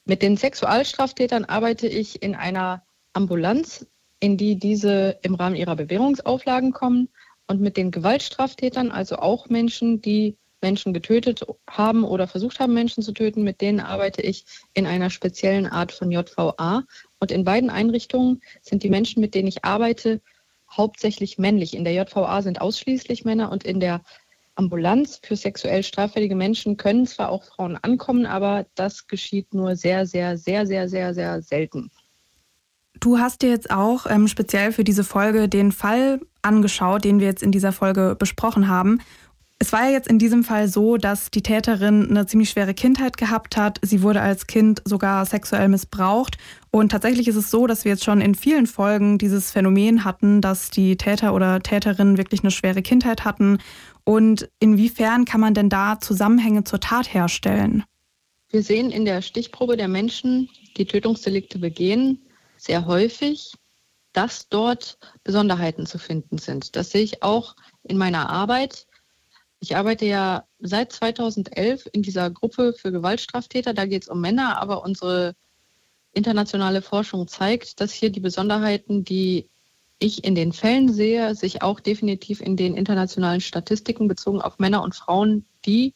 Mit den Sexualstraftätern arbeite ich in einer Ambulanz, in die diese im Rahmen ihrer Bewährungsauflagen kommen. Und mit den Gewaltstraftätern, also auch Menschen, die Menschen getötet haben oder versucht haben, Menschen zu töten, mit denen arbeite ich in einer speziellen Art von JVA. Und in beiden Einrichtungen sind die Menschen, mit denen ich arbeite, hauptsächlich männlich. In der JVA sind ausschließlich Männer und in der Ambulanz für sexuell straffällige Menschen können zwar auch Frauen ankommen, aber das geschieht nur sehr, sehr, sehr, sehr, sehr, sehr selten. Du hast dir jetzt auch ähm, speziell für diese Folge den Fall angeschaut, den wir jetzt in dieser Folge besprochen haben. Es war ja jetzt in diesem Fall so, dass die Täterin eine ziemlich schwere Kindheit gehabt hat. Sie wurde als Kind sogar sexuell missbraucht. Und tatsächlich ist es so, dass wir jetzt schon in vielen Folgen dieses Phänomen hatten, dass die Täter oder Täterinnen wirklich eine schwere Kindheit hatten. Und inwiefern kann man denn da Zusammenhänge zur Tat herstellen? Wir sehen in der Stichprobe der Menschen, die Tötungsdelikte begehen, sehr häufig, dass dort Besonderheiten zu finden sind. Das sehe ich auch in meiner Arbeit. Ich arbeite ja seit 2011 in dieser Gruppe für Gewaltstraftäter. Da geht es um Männer, aber unsere internationale Forschung zeigt, dass hier die Besonderheiten, die ich in den Fällen sehe, sich auch definitiv in den internationalen Statistiken bezogen auf Männer und Frauen, die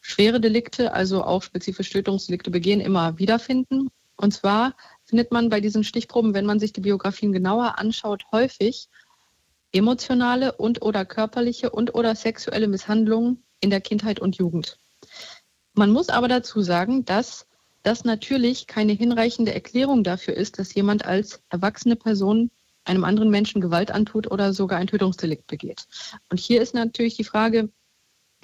schwere Delikte, also auch spezifische Tötungsdelikte begehen, immer wiederfinden. Und zwar findet man bei diesen Stichproben, wenn man sich die Biografien genauer anschaut, häufig emotionale und oder körperliche und oder sexuelle Misshandlungen in der Kindheit und Jugend. Man muss aber dazu sagen, dass das natürlich keine hinreichende Erklärung dafür ist, dass jemand als erwachsene Person einem anderen Menschen Gewalt antut oder sogar ein Tötungsdelikt begeht. Und hier ist natürlich die Frage,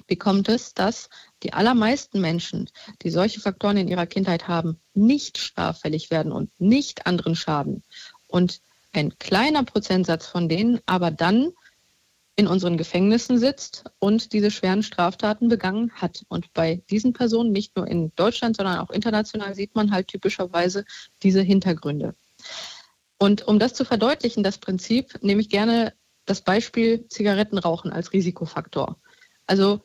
wie kommt es, dass die allermeisten Menschen, die solche Faktoren in ihrer Kindheit haben, nicht straffällig werden und nicht anderen schaden? Und ein kleiner Prozentsatz von denen aber dann in unseren Gefängnissen sitzt und diese schweren Straftaten begangen hat. Und bei diesen Personen, nicht nur in Deutschland, sondern auch international, sieht man halt typischerweise diese Hintergründe. Und um das zu verdeutlichen, das Prinzip, nehme ich gerne das Beispiel Zigarettenrauchen als Risikofaktor. Also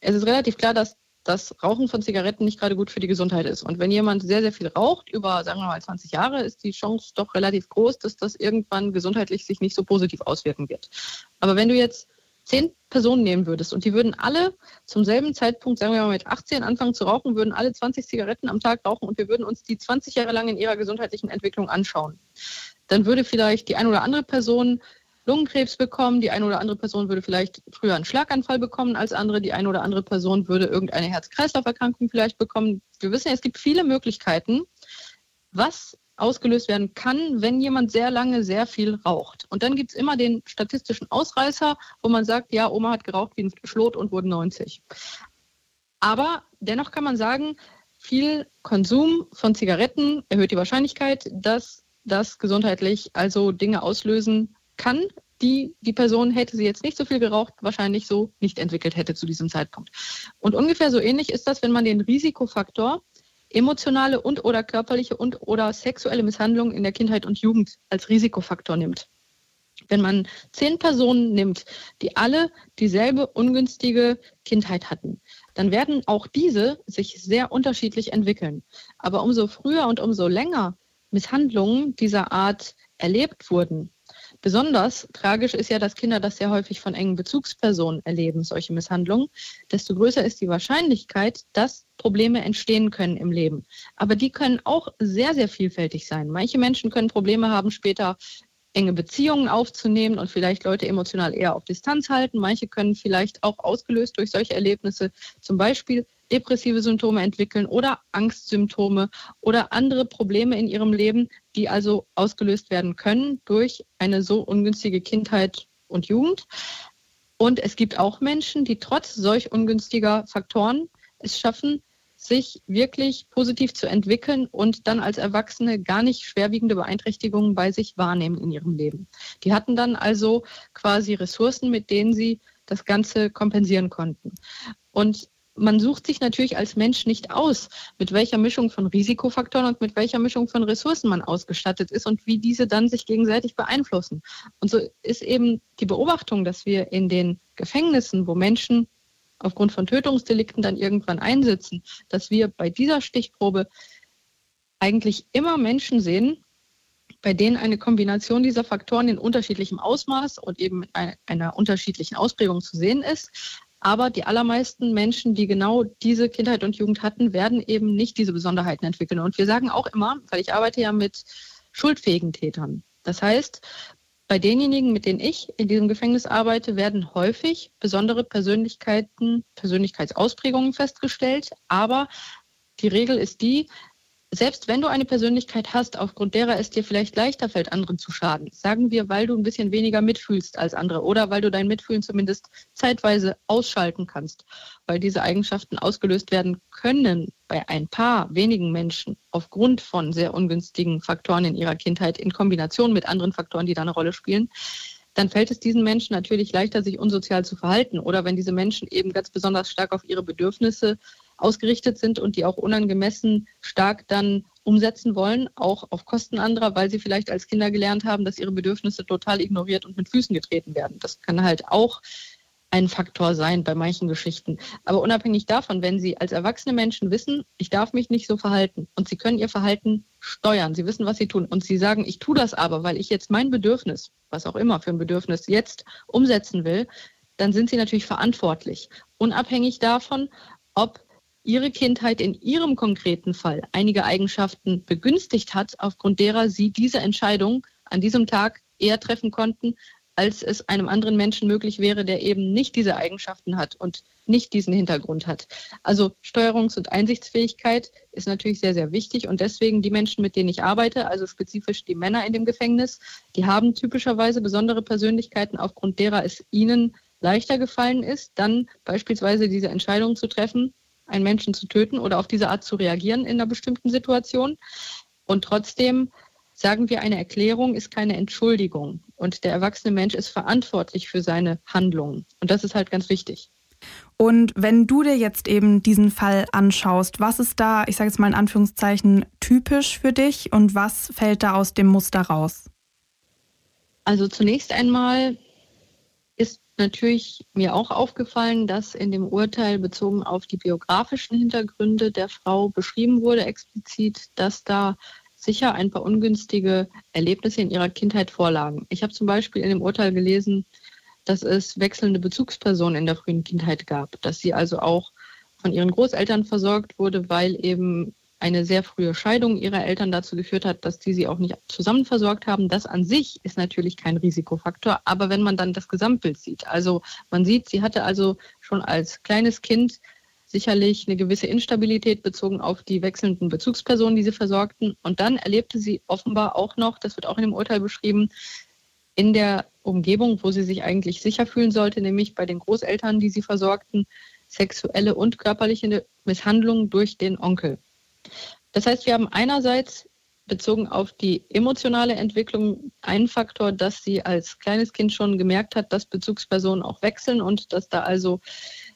es ist relativ klar, dass dass Rauchen von Zigaretten nicht gerade gut für die Gesundheit ist. Und wenn jemand sehr, sehr viel raucht, über, sagen wir mal, 20 Jahre, ist die Chance doch relativ groß, dass das irgendwann gesundheitlich sich nicht so positiv auswirken wird. Aber wenn du jetzt zehn Personen nehmen würdest und die würden alle zum selben Zeitpunkt, sagen wir mal mit 18, anfangen zu rauchen, würden alle 20 Zigaretten am Tag rauchen und wir würden uns die 20 Jahre lang in ihrer gesundheitlichen Entwicklung anschauen, dann würde vielleicht die eine oder andere Person Lungenkrebs bekommen. Die eine oder andere Person würde vielleicht früher einen Schlaganfall bekommen als andere. Die eine oder andere Person würde irgendeine Herz-Kreislauf-Erkrankung vielleicht bekommen. Wir wissen, es gibt viele Möglichkeiten, was ausgelöst werden kann, wenn jemand sehr lange sehr viel raucht. Und dann gibt es immer den statistischen Ausreißer, wo man sagt, ja, Oma hat geraucht wie ein Schlot und wurde 90. Aber dennoch kann man sagen, viel Konsum von Zigaretten erhöht die Wahrscheinlichkeit, dass das gesundheitlich also Dinge auslösen kann, die die Person, hätte sie jetzt nicht so viel geraucht, wahrscheinlich so nicht entwickelt hätte zu diesem Zeitpunkt. Und ungefähr so ähnlich ist das, wenn man den Risikofaktor emotionale und oder körperliche und oder sexuelle Misshandlung in der Kindheit und Jugend als Risikofaktor nimmt. Wenn man zehn Personen nimmt, die alle dieselbe ungünstige Kindheit hatten, dann werden auch diese sich sehr unterschiedlich entwickeln. Aber umso früher und umso länger Misshandlungen dieser Art erlebt wurden, Besonders tragisch ist ja, dass Kinder das sehr häufig von engen Bezugspersonen erleben, solche Misshandlungen. Desto größer ist die Wahrscheinlichkeit, dass Probleme entstehen können im Leben. Aber die können auch sehr, sehr vielfältig sein. Manche Menschen können Probleme haben, später enge Beziehungen aufzunehmen und vielleicht Leute emotional eher auf Distanz halten. Manche können vielleicht auch ausgelöst durch solche Erlebnisse zum Beispiel depressive Symptome entwickeln oder Angstsymptome oder andere Probleme in ihrem Leben, die also ausgelöst werden können durch eine so ungünstige Kindheit und Jugend. Und es gibt auch Menschen, die trotz solch ungünstiger Faktoren es schaffen, sich wirklich positiv zu entwickeln und dann als Erwachsene gar nicht schwerwiegende Beeinträchtigungen bei sich wahrnehmen in ihrem Leben. Die hatten dann also quasi Ressourcen, mit denen sie das Ganze kompensieren konnten. Und man sucht sich natürlich als Mensch nicht aus, mit welcher Mischung von Risikofaktoren und mit welcher Mischung von Ressourcen man ausgestattet ist und wie diese dann sich gegenseitig beeinflussen. Und so ist eben die Beobachtung, dass wir in den Gefängnissen, wo Menschen aufgrund von Tötungsdelikten dann irgendwann einsitzen, dass wir bei dieser Stichprobe eigentlich immer Menschen sehen, bei denen eine Kombination dieser Faktoren in unterschiedlichem Ausmaß und eben mit einer unterschiedlichen Ausprägung zu sehen ist, aber die allermeisten Menschen, die genau diese Kindheit und Jugend hatten, werden eben nicht diese Besonderheiten entwickeln. Und wir sagen auch immer, weil ich arbeite ja mit schuldfähigen Tätern. Das heißt, Bei denjenigen, mit denen ich in diesem Gefängnis arbeite, werden häufig besondere Persönlichkeiten, Persönlichkeitsausprägungen festgestellt. Aber die Regel ist die, selbst wenn du eine Persönlichkeit hast, aufgrund derer es dir vielleicht leichter fällt, anderen zu schaden, sagen wir, weil du ein bisschen weniger mitfühlst als andere oder weil du dein Mitfühlen zumindest zeitweise ausschalten kannst, weil diese Eigenschaften ausgelöst werden können bei ein paar wenigen Menschen aufgrund von sehr ungünstigen Faktoren in ihrer Kindheit in Kombination mit anderen Faktoren, die da eine Rolle spielen, dann fällt es diesen Menschen natürlich leichter, sich unsozial zu verhalten. Oder wenn diese Menschen eben ganz besonders stark auf ihre Bedürfnisse ausgerichtet sind und die auch unangemessen stark dann umsetzen wollen, auch auf Kosten anderer, weil sie vielleicht als Kinder gelernt haben, dass ihre Bedürfnisse total ignoriert und mit Füßen getreten werden. Das kann halt auch ein Faktor sein bei manchen Geschichten. Aber unabhängig davon, wenn Sie als erwachsene Menschen wissen, ich darf mich nicht so verhalten und Sie können Ihr Verhalten steuern, Sie wissen, was Sie tun und Sie sagen, ich tue das aber, weil ich jetzt mein Bedürfnis, was auch immer für ein Bedürfnis jetzt umsetzen will, dann sind Sie natürlich verantwortlich. Unabhängig davon, ob ihre Kindheit in ihrem konkreten Fall einige Eigenschaften begünstigt hat, aufgrund derer sie diese Entscheidung an diesem Tag eher treffen konnten, als es einem anderen Menschen möglich wäre, der eben nicht diese Eigenschaften hat und nicht diesen Hintergrund hat. Also Steuerungs- und Einsichtsfähigkeit ist natürlich sehr, sehr wichtig und deswegen die Menschen, mit denen ich arbeite, also spezifisch die Männer in dem Gefängnis, die haben typischerweise besondere Persönlichkeiten, aufgrund derer es ihnen leichter gefallen ist, dann beispielsweise diese Entscheidung zu treffen, einen Menschen zu töten oder auf diese Art zu reagieren in einer bestimmten Situation. Und trotzdem sagen wir, eine Erklärung ist keine Entschuldigung. Und der erwachsene Mensch ist verantwortlich für seine Handlungen. Und das ist halt ganz wichtig. Und wenn du dir jetzt eben diesen Fall anschaust, was ist da, ich sage jetzt mal in Anführungszeichen, typisch für dich und was fällt da aus dem Muster raus? Also zunächst einmal natürlich mir auch aufgefallen, dass in dem Urteil bezogen auf die biografischen Hintergründe der Frau beschrieben wurde explizit, dass da sicher ein paar ungünstige Erlebnisse in ihrer Kindheit vorlagen. Ich habe zum Beispiel in dem Urteil gelesen, dass es wechselnde Bezugspersonen in der frühen Kindheit gab, dass sie also auch von ihren Großeltern versorgt wurde, weil eben eine sehr frühe Scheidung ihrer Eltern dazu geführt hat, dass die sie auch nicht zusammen versorgt haben. Das an sich ist natürlich kein Risikofaktor, aber wenn man dann das Gesamtbild sieht, also man sieht, sie hatte also schon als kleines Kind sicherlich eine gewisse Instabilität bezogen auf die wechselnden Bezugspersonen, die sie versorgten. Und dann erlebte sie offenbar auch noch, das wird auch in dem Urteil beschrieben, in der Umgebung, wo sie sich eigentlich sicher fühlen sollte, nämlich bei den Großeltern, die sie versorgten, sexuelle und körperliche Misshandlungen durch den Onkel. Das heißt, wir haben einerseits bezogen auf die emotionale Entwicklung einen Faktor, dass sie als kleines Kind schon gemerkt hat, dass Bezugspersonen auch wechseln und dass da also,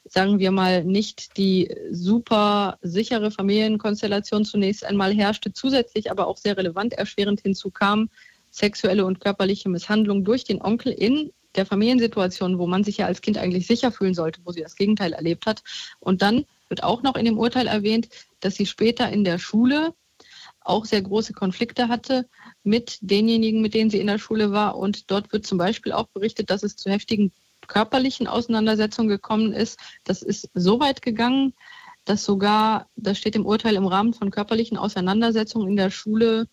sagen wir mal, nicht die super sichere Familienkonstellation zunächst einmal herrschte, zusätzlich aber auch sehr relevant erschwerend hinzukam, sexuelle und körperliche Misshandlung durch den Onkel in der Familiensituation, wo man sich ja als Kind eigentlich sicher fühlen sollte, wo sie das Gegenteil erlebt hat. Und dann wird auch noch in dem Urteil erwähnt, dass sie später in der Schule auch sehr große Konflikte hatte mit denjenigen, mit denen sie in der Schule war. Und dort wird zum Beispiel auch berichtet, dass es zu heftigen körperlichen Auseinandersetzungen gekommen ist. Das ist so weit gegangen, dass sogar, das steht im Urteil, im Rahmen von körperlichen Auseinandersetzungen in der Schule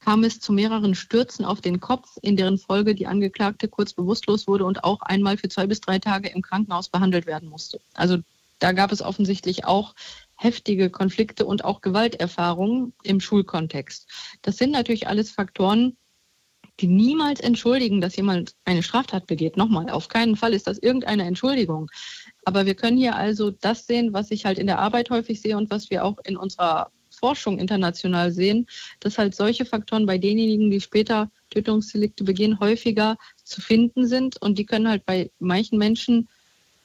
kam es zu mehreren Stürzen auf den Kopf, in deren Folge die Angeklagte kurz bewusstlos wurde und auch einmal für zwei bis drei Tage im Krankenhaus behandelt werden musste. Also da gab es offensichtlich auch heftige Konflikte und auch Gewalterfahrungen im Schulkontext. Das sind natürlich alles Faktoren, die niemals entschuldigen, dass jemand eine Straftat begeht. Nochmal, auf keinen Fall ist das irgendeine Entschuldigung. Aber wir können hier also das sehen, was ich halt in der Arbeit häufig sehe und was wir auch in unserer Forschung international sehen, dass halt solche Faktoren bei denjenigen, die später Tötungsdelikte begehen, häufiger zu finden sind. Und die können halt bei manchen Menschen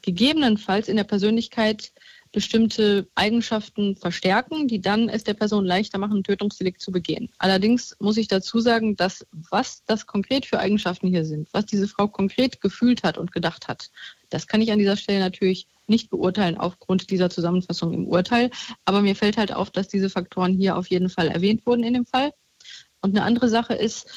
gegebenenfalls in der Persönlichkeit bestimmte Eigenschaften verstärken, die dann es der Person leichter machen, ein Tötungsdelikt zu begehen. Allerdings muss ich dazu sagen, dass was das konkret für Eigenschaften hier sind, was diese Frau konkret gefühlt hat und gedacht hat, das kann ich an dieser Stelle natürlich nicht beurteilen aufgrund dieser Zusammenfassung im Urteil. Aber mir fällt halt auf, dass diese Faktoren hier auf jeden Fall erwähnt wurden in dem Fall. Und eine andere Sache ist,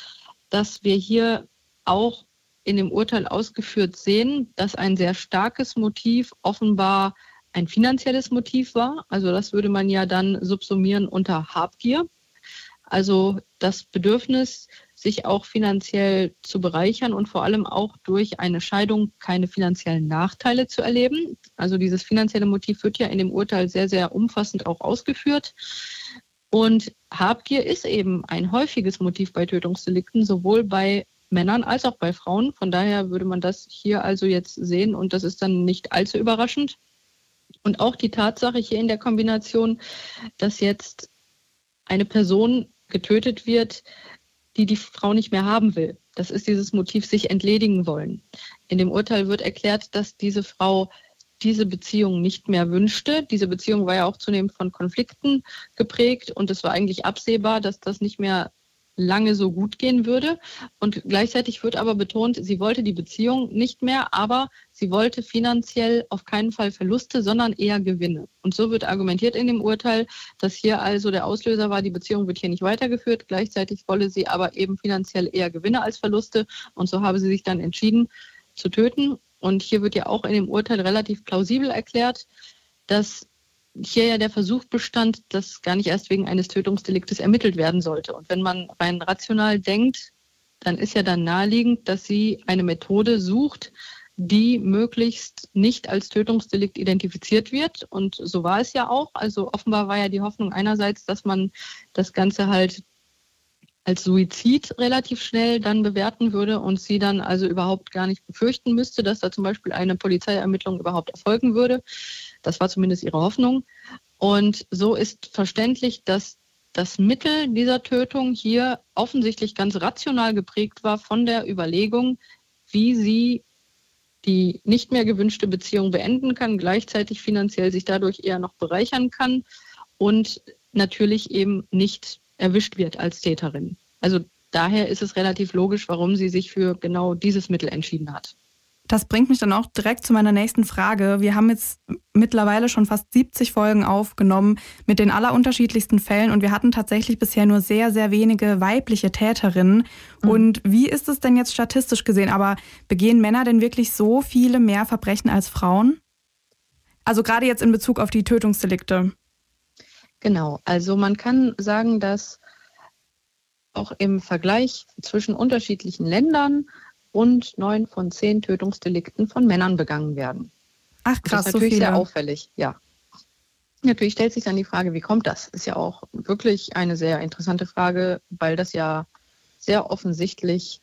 dass wir hier auch in dem Urteil ausgeführt sehen, dass ein sehr starkes Motiv offenbar ein finanzielles Motiv war. Also das würde man ja dann subsumieren unter Habgier. Also das Bedürfnis, sich auch finanziell zu bereichern und vor allem auch durch eine Scheidung keine finanziellen Nachteile zu erleben. Also dieses finanzielle Motiv wird ja in dem Urteil sehr, sehr umfassend auch ausgeführt. Und Habgier ist eben ein häufiges Motiv bei Tötungsdelikten, sowohl bei Männern als auch bei Frauen. Von daher würde man das hier also jetzt sehen und das ist dann nicht allzu überraschend. Und auch die Tatsache hier in der Kombination, dass jetzt eine Person getötet wird, die die Frau nicht mehr haben will. Das ist dieses Motiv, sich entledigen wollen. In dem Urteil wird erklärt, dass diese Frau diese Beziehung nicht mehr wünschte. Diese Beziehung war ja auch zunehmend von Konflikten geprägt und es war eigentlich absehbar, dass das nicht mehr lange so gut gehen würde. Und gleichzeitig wird aber betont, sie wollte die Beziehung nicht mehr, aber sie wollte finanziell auf keinen Fall Verluste, sondern eher Gewinne. Und so wird argumentiert in dem Urteil, dass hier also der Auslöser war, die Beziehung wird hier nicht weitergeführt. Gleichzeitig wolle sie aber eben finanziell eher Gewinne als Verluste. Und so habe sie sich dann entschieden zu töten. Und hier wird ja auch in dem Urteil relativ plausibel erklärt, dass hier ja der Versuch bestand, dass gar nicht erst wegen eines Tötungsdeliktes ermittelt werden sollte. Und wenn man rein rational denkt, dann ist ja dann naheliegend, dass sie eine Methode sucht, die möglichst nicht als Tötungsdelikt identifiziert wird. Und so war es ja auch. Also offenbar war ja die Hoffnung einerseits, dass man das Ganze halt als Suizid relativ schnell dann bewerten würde und sie dann also überhaupt gar nicht befürchten müsste, dass da zum Beispiel eine Polizeiermittlung überhaupt erfolgen würde. Das war zumindest ihre Hoffnung. Und so ist verständlich, dass das Mittel dieser Tötung hier offensichtlich ganz rational geprägt war von der Überlegung, wie sie die nicht mehr gewünschte Beziehung beenden kann, gleichzeitig finanziell sich dadurch eher noch bereichern kann und natürlich eben nicht erwischt wird als Täterin. Also daher ist es relativ logisch, warum sie sich für genau dieses Mittel entschieden hat. Das bringt mich dann auch direkt zu meiner nächsten Frage. Wir haben jetzt mittlerweile schon fast 70 Folgen aufgenommen mit den allerunterschiedlichsten Fällen und wir hatten tatsächlich bisher nur sehr, sehr wenige weibliche Täterinnen. Mhm. Und wie ist es denn jetzt statistisch gesehen? Aber begehen Männer denn wirklich so viele mehr Verbrechen als Frauen? Also gerade jetzt in Bezug auf die Tötungsdelikte. Genau, also man kann sagen, dass auch im Vergleich zwischen unterschiedlichen Ländern und neun von zehn Tötungsdelikten von Männern begangen werden. Ach krass, das ist natürlich so sehr auffällig, ja. Natürlich stellt sich dann die Frage, wie kommt das? Ist ja auch wirklich eine sehr interessante Frage, weil das ja sehr offensichtlich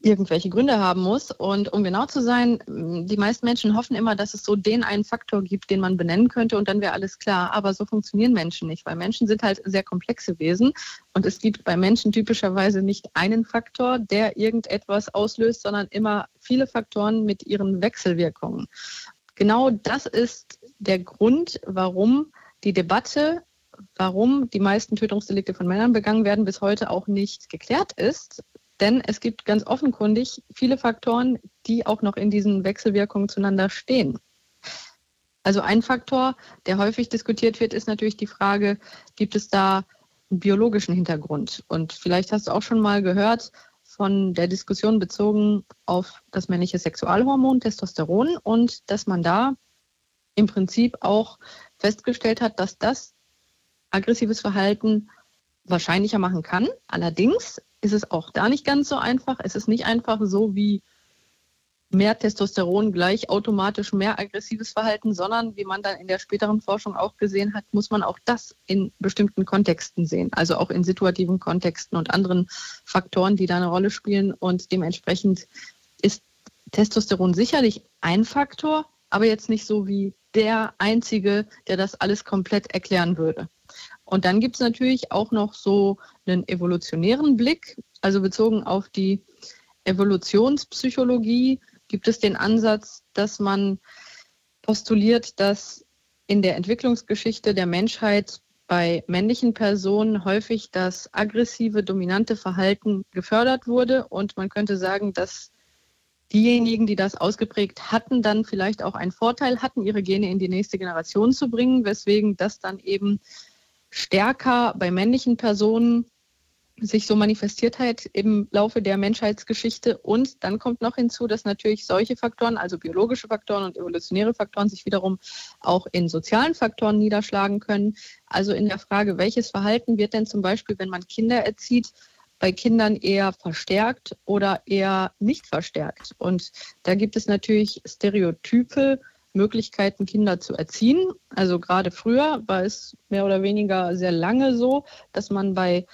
irgendwelche Gründe haben muss. Und um genau zu sein, die meisten Menschen hoffen immer, dass es so den einen Faktor gibt, den man benennen könnte und dann wäre alles klar. Aber so funktionieren Menschen nicht, weil Menschen sind halt sehr komplexe Wesen und es gibt bei Menschen typischerweise nicht einen Faktor, der irgendetwas auslöst, sondern immer viele Faktoren mit ihren Wechselwirkungen. Genau das ist der Grund, warum die Debatte warum die meisten Tötungsdelikte von Männern begangen werden, bis heute auch nicht geklärt ist, denn es gibt ganz offenkundig viele Faktoren, die auch noch in diesen Wechselwirkungen zueinander stehen. Also ein Faktor, der häufig diskutiert wird, ist natürlich die Frage, gibt es da einen biologischen Hintergrund? Und vielleicht hast du auch schon mal gehört von der Diskussion bezogen auf das männliche Sexualhormon Testosteron und dass man da im Prinzip auch festgestellt hat, dass das aggressives Verhalten wahrscheinlicher machen kann. Allerdings ist es auch da nicht ganz so einfach. Es ist nicht einfach so wie mehr Testosteron gleich automatisch mehr aggressives Verhalten, sondern wie man dann in der späteren Forschung auch gesehen hat, muss man auch das in bestimmten Kontexten sehen, also auch in situativen Kontexten und anderen Faktoren, die da eine Rolle spielen. Und dementsprechend ist Testosteron sicherlich ein Faktor, aber jetzt nicht so wie der einzige, der das alles komplett erklären würde. Und dann gibt es natürlich auch noch so einen evolutionären Blick, also bezogen auf die Evolutionspsychologie gibt es den Ansatz, dass man postuliert, dass in der Entwicklungsgeschichte der Menschheit bei männlichen Personen häufig das aggressive, dominante Verhalten gefördert wurde. Und man könnte sagen, dass diejenigen, die das ausgeprägt hatten, dann vielleicht auch einen Vorteil hatten, ihre Gene in die nächste Generation zu bringen, weswegen das dann eben stärker bei männlichen Personen sich so manifestiert hat im Laufe der Menschheitsgeschichte. Und dann kommt noch hinzu, dass natürlich solche Faktoren, also biologische Faktoren und evolutionäre Faktoren, sich wiederum auch in sozialen Faktoren niederschlagen können. Also in der Frage, welches Verhalten wird denn zum Beispiel, wenn man Kinder erzieht, bei Kindern eher verstärkt oder eher nicht verstärkt. Und da gibt es natürlich Stereotype, Möglichkeiten, Kinder zu erziehen. Also gerade früher war es mehr oder weniger sehr lange so, dass man bei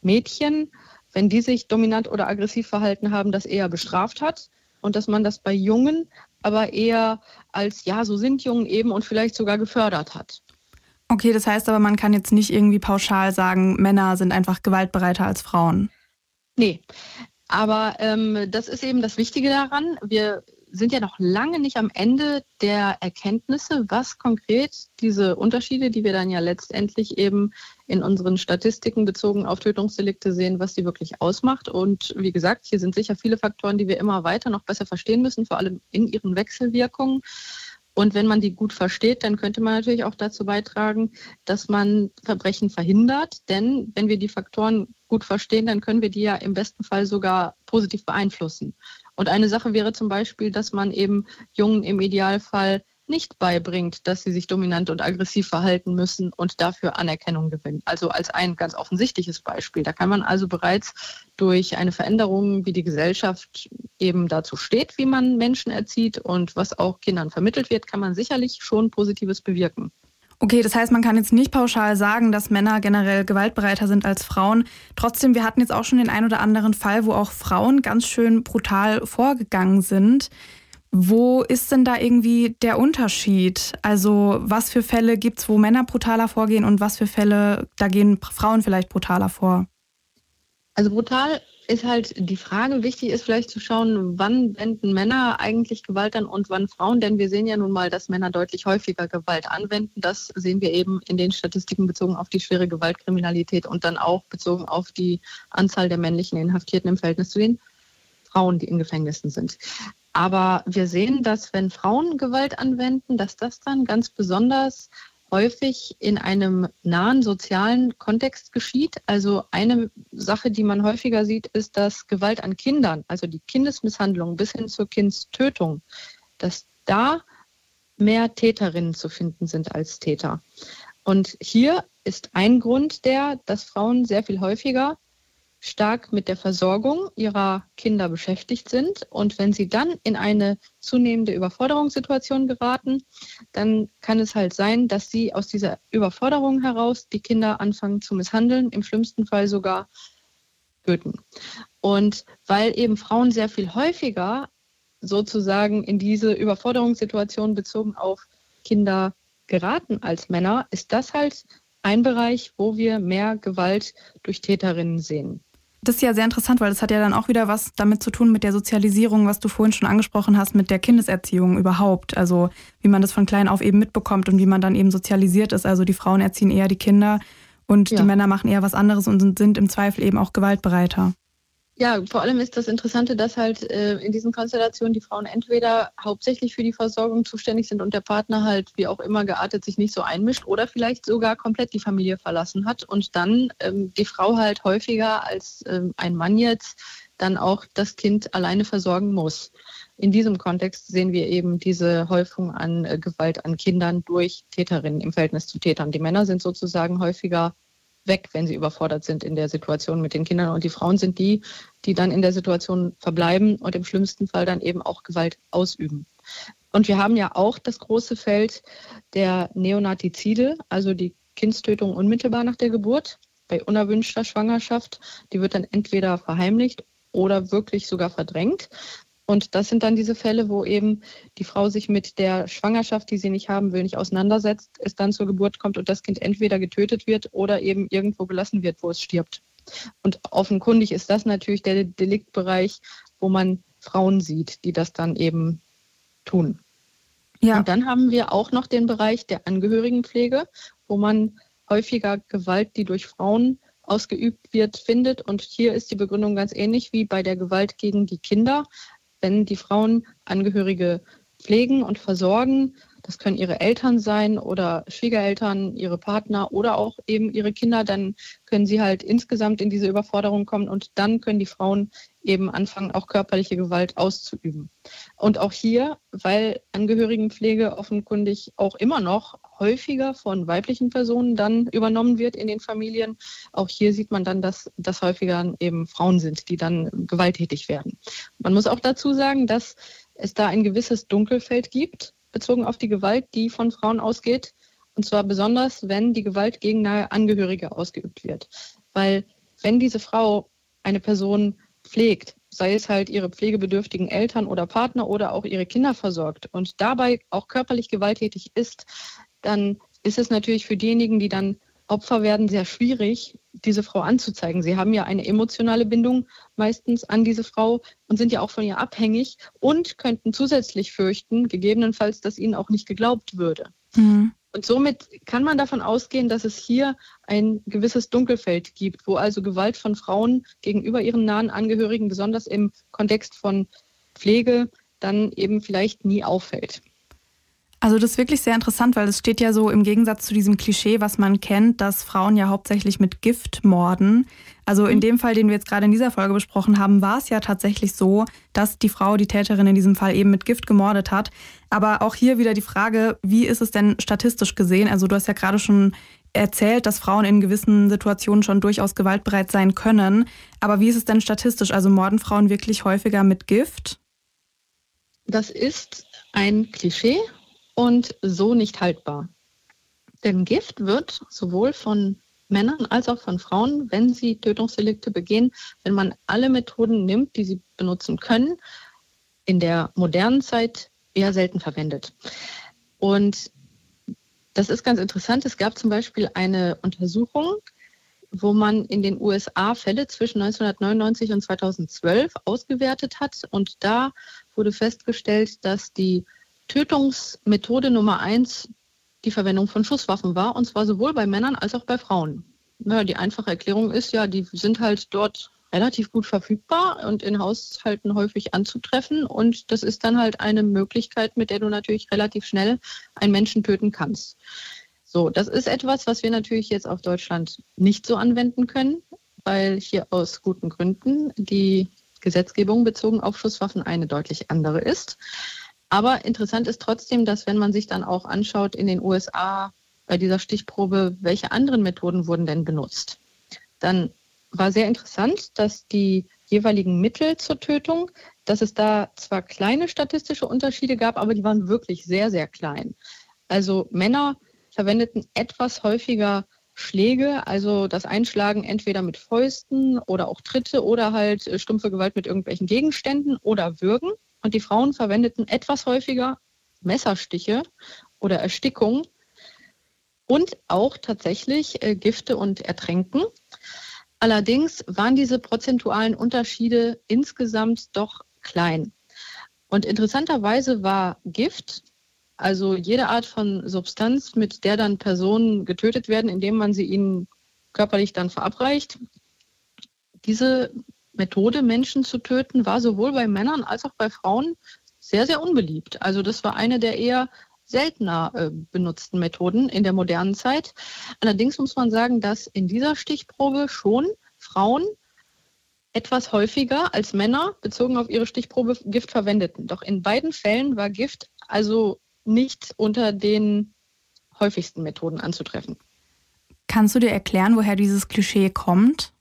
Mädchen, wenn die sich dominant oder aggressiv verhalten haben, das eher bestraft hat und dass man das bei Jungen aber eher als, ja, so sind Jungen eben und vielleicht sogar gefördert hat. Okay, das heißt aber, man kann jetzt nicht irgendwie pauschal sagen, Männer sind einfach gewaltbereiter als Frauen. Nee, aber ähm, das ist eben das Wichtige daran. Wir sind ja noch lange nicht am Ende der Erkenntnisse, was konkret diese Unterschiede, die wir dann ja letztendlich eben in unseren Statistiken bezogen auf Tötungsdelikte sehen, was die wirklich ausmacht. Und wie gesagt, hier sind sicher viele Faktoren, die wir immer weiter noch besser verstehen müssen, vor allem in ihren Wechselwirkungen. Und wenn man die gut versteht, dann könnte man natürlich auch dazu beitragen, dass man Verbrechen verhindert. Denn wenn wir die Faktoren gut verstehen, dann können wir die ja im besten Fall sogar positiv beeinflussen. Und eine Sache wäre zum Beispiel, dass man eben Jungen im Idealfall nicht beibringt, dass sie sich dominant und aggressiv verhalten müssen und dafür Anerkennung gewinnen. Also als ein ganz offensichtliches Beispiel. Da kann man also bereits durch eine Veränderung, wie die Gesellschaft eben dazu steht, wie man Menschen erzieht und was auch Kindern vermittelt wird, kann man sicherlich schon Positives bewirken. Okay, das heißt, man kann jetzt nicht pauschal sagen, dass Männer generell gewaltbereiter sind als Frauen. Trotzdem, wir hatten jetzt auch schon den ein oder anderen Fall, wo auch Frauen ganz schön brutal vorgegangen sind. Wo ist denn da irgendwie der Unterschied? Also was für Fälle gibt es, wo Männer brutaler vorgehen und was für Fälle, da gehen Frauen vielleicht brutaler vor? Also brutal ist halt die Frage, wichtig ist vielleicht zu schauen, wann wenden Männer eigentlich Gewalt an und wann Frauen, denn wir sehen ja nun mal, dass Männer deutlich häufiger Gewalt anwenden. Das sehen wir eben in den Statistiken bezogen auf die schwere Gewaltkriminalität und dann auch bezogen auf die Anzahl der männlichen Inhaftierten im Verhältnis zu den Frauen, die in Gefängnissen sind. Aber wir sehen, dass wenn Frauen Gewalt anwenden, dass das dann ganz besonders häufig in einem nahen sozialen Kontext geschieht. Also eine Sache, die man häufiger sieht, ist, dass Gewalt an Kindern, also die Kindesmisshandlung bis hin zur Kindstötung, dass da mehr Täterinnen zu finden sind als Täter. Und hier ist ein Grund der, dass Frauen sehr viel häufiger stark mit der Versorgung ihrer Kinder beschäftigt sind. Und wenn sie dann in eine zunehmende Überforderungssituation geraten, dann kann es halt sein, dass sie aus dieser Überforderung heraus die Kinder anfangen zu misshandeln, im schlimmsten Fall sogar töten. Und weil eben Frauen sehr viel häufiger sozusagen in diese Überforderungssituation bezogen auf Kinder geraten als Männer, ist das halt ein Bereich, wo wir mehr Gewalt durch Täterinnen sehen. Das ist ja sehr interessant, weil das hat ja dann auch wieder was damit zu tun mit der Sozialisierung, was du vorhin schon angesprochen hast, mit der Kindeserziehung überhaupt. Also wie man das von klein auf eben mitbekommt und wie man dann eben sozialisiert ist. Also die Frauen erziehen eher die Kinder und ja. die Männer machen eher was anderes und sind im Zweifel eben auch gewaltbereiter. Ja, vor allem ist das Interessante, dass halt äh, in diesen Konstellationen die Frauen entweder hauptsächlich für die Versorgung zuständig sind und der Partner halt wie auch immer geartet sich nicht so einmischt oder vielleicht sogar komplett die Familie verlassen hat und dann ähm, die Frau halt häufiger als ähm, ein Mann jetzt dann auch das Kind alleine versorgen muss. In diesem Kontext sehen wir eben diese Häufung an äh, Gewalt an Kindern durch Täterinnen im Verhältnis zu Tätern. Die Männer sind sozusagen häufiger weg, wenn sie überfordert sind in der Situation mit den Kindern. Und die Frauen sind die, die dann in der Situation verbleiben und im schlimmsten Fall dann eben auch Gewalt ausüben. Und wir haben ja auch das große Feld der Neonatizide, also die Kindstötung unmittelbar nach der Geburt bei unerwünschter Schwangerschaft. Die wird dann entweder verheimlicht oder wirklich sogar verdrängt. Und das sind dann diese Fälle, wo eben die Frau sich mit der Schwangerschaft, die sie nicht haben will, nicht auseinandersetzt, es dann zur Geburt kommt und das Kind entweder getötet wird oder eben irgendwo gelassen wird, wo es stirbt. Und offenkundig ist das natürlich der Deliktbereich, wo man Frauen sieht, die das dann eben tun. Ja. Und dann haben wir auch noch den Bereich der Angehörigenpflege, wo man häufiger Gewalt, die durch Frauen ausgeübt wird, findet. Und hier ist die Begründung ganz ähnlich wie bei der Gewalt gegen die Kinder wenn die Frauen Angehörige pflegen und versorgen. Das können ihre Eltern sein oder Schwiegereltern, ihre Partner oder auch eben ihre Kinder. Dann können sie halt insgesamt in diese Überforderung kommen und dann können die Frauen eben anfangen, auch körperliche Gewalt auszuüben. Und auch hier, weil Angehörigenpflege offenkundig auch immer noch häufiger von weiblichen Personen dann übernommen wird in den Familien. Auch hier sieht man dann, dass das häufiger eben Frauen sind, die dann gewalttätig werden. Man muss auch dazu sagen, dass es da ein gewisses Dunkelfeld gibt, bezogen auf die Gewalt, die von Frauen ausgeht. Und zwar besonders, wenn die Gewalt gegen nahe Angehörige ausgeübt wird. Weil wenn diese Frau eine Person pflegt, sei es halt ihre pflegebedürftigen Eltern oder Partner oder auch ihre Kinder versorgt und dabei auch körperlich gewalttätig ist, dann ist es natürlich für diejenigen, die dann Opfer werden, sehr schwierig, diese Frau anzuzeigen. Sie haben ja eine emotionale Bindung meistens an diese Frau und sind ja auch von ihr abhängig und könnten zusätzlich fürchten, gegebenenfalls, dass ihnen auch nicht geglaubt würde. Mhm. Und somit kann man davon ausgehen, dass es hier ein gewisses Dunkelfeld gibt, wo also Gewalt von Frauen gegenüber ihren nahen Angehörigen, besonders im Kontext von Pflege, dann eben vielleicht nie auffällt. Also das ist wirklich sehr interessant, weil es steht ja so im Gegensatz zu diesem Klischee, was man kennt, dass Frauen ja hauptsächlich mit Gift morden. Also in mhm. dem Fall, den wir jetzt gerade in dieser Folge besprochen haben, war es ja tatsächlich so, dass die Frau, die Täterin in diesem Fall eben mit Gift gemordet hat. Aber auch hier wieder die Frage, wie ist es denn statistisch gesehen? Also du hast ja gerade schon erzählt, dass Frauen in gewissen Situationen schon durchaus gewaltbereit sein können. Aber wie ist es denn statistisch? Also morden Frauen wirklich häufiger mit Gift? Das ist ein Klischee und so nicht haltbar. Denn Gift wird sowohl von Männern als auch von Frauen, wenn sie Tötungsdelikte begehen, wenn man alle Methoden nimmt, die sie benutzen können, in der modernen Zeit eher selten verwendet. Und das ist ganz interessant. Es gab zum Beispiel eine Untersuchung, wo man in den USA Fälle zwischen 1999 und 2012 ausgewertet hat. Und da wurde festgestellt, dass die Tötungsmethode Nummer eins die Verwendung von Schusswaffen war, und zwar sowohl bei Männern als auch bei Frauen. Ja, die einfache Erklärung ist ja, die sind halt dort relativ gut verfügbar und in Haushalten häufig anzutreffen. Und das ist dann halt eine Möglichkeit, mit der du natürlich relativ schnell einen Menschen töten kannst. So, das ist etwas, was wir natürlich jetzt auf Deutschland nicht so anwenden können, weil hier aus guten Gründen die Gesetzgebung bezogen auf Schusswaffen eine deutlich andere ist. Aber interessant ist trotzdem, dass wenn man sich dann auch anschaut in den USA bei dieser Stichprobe, welche anderen Methoden wurden denn benutzt, dann war sehr interessant, dass die jeweiligen Mittel zur Tötung, dass es da zwar kleine statistische Unterschiede gab, aber die waren wirklich sehr, sehr klein. Also Männer verwendeten etwas häufiger Schläge, also das Einschlagen entweder mit Fäusten oder auch Tritte oder halt stumpfe Gewalt mit irgendwelchen Gegenständen oder Würgen. Und die Frauen verwendeten etwas häufiger Messerstiche oder Erstickung und auch tatsächlich äh, Gifte und Ertränken. Allerdings waren diese prozentualen Unterschiede insgesamt doch klein. Und interessanterweise war Gift, also jede Art von Substanz, mit der dann Personen getötet werden, indem man sie ihnen körperlich dann verabreicht, diese Methode, Menschen zu töten, war sowohl bei Männern als auch bei Frauen sehr, sehr unbeliebt. Also das war eine der eher seltener äh, benutzten Methoden in der modernen Zeit. Allerdings muss man sagen, dass in dieser Stichprobe schon Frauen etwas häufiger als Männer bezogen auf ihre Stichprobe Gift verwendeten. Doch in beiden Fällen war Gift also nicht unter den häufigsten Methoden anzutreffen. Kannst du dir erklären, woher dieses Klischee kommt?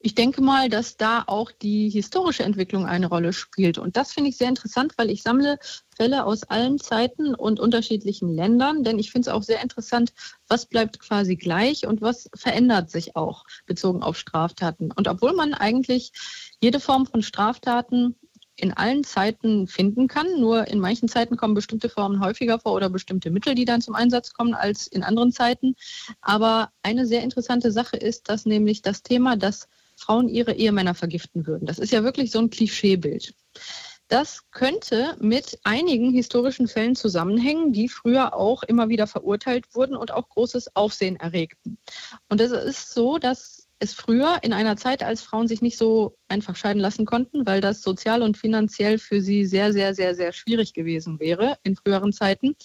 Ich denke mal, dass da auch die historische Entwicklung eine Rolle spielt. Und das finde ich sehr interessant, weil ich sammle Fälle aus allen Zeiten und unterschiedlichen Ländern. Denn ich finde es auch sehr interessant, was bleibt quasi gleich und was verändert sich auch bezogen auf Straftaten. Und obwohl man eigentlich jede Form von Straftaten in allen Zeiten finden kann. Nur in manchen Zeiten kommen bestimmte Formen häufiger vor oder bestimmte Mittel, die dann zum Einsatz kommen, als in anderen Zeiten. Aber eine sehr interessante Sache ist, dass nämlich das Thema, dass Frauen ihre Ehemänner vergiften würden. Das ist ja wirklich so ein Klischeebild. Das könnte mit einigen historischen Fällen zusammenhängen, die früher auch immer wieder verurteilt wurden und auch großes Aufsehen erregten. Und es ist so, dass es früher in einer Zeit, als Frauen sich nicht so einfach scheiden lassen konnten, weil das sozial und finanziell für sie sehr, sehr, sehr, sehr schwierig gewesen wäre in früheren Zeiten,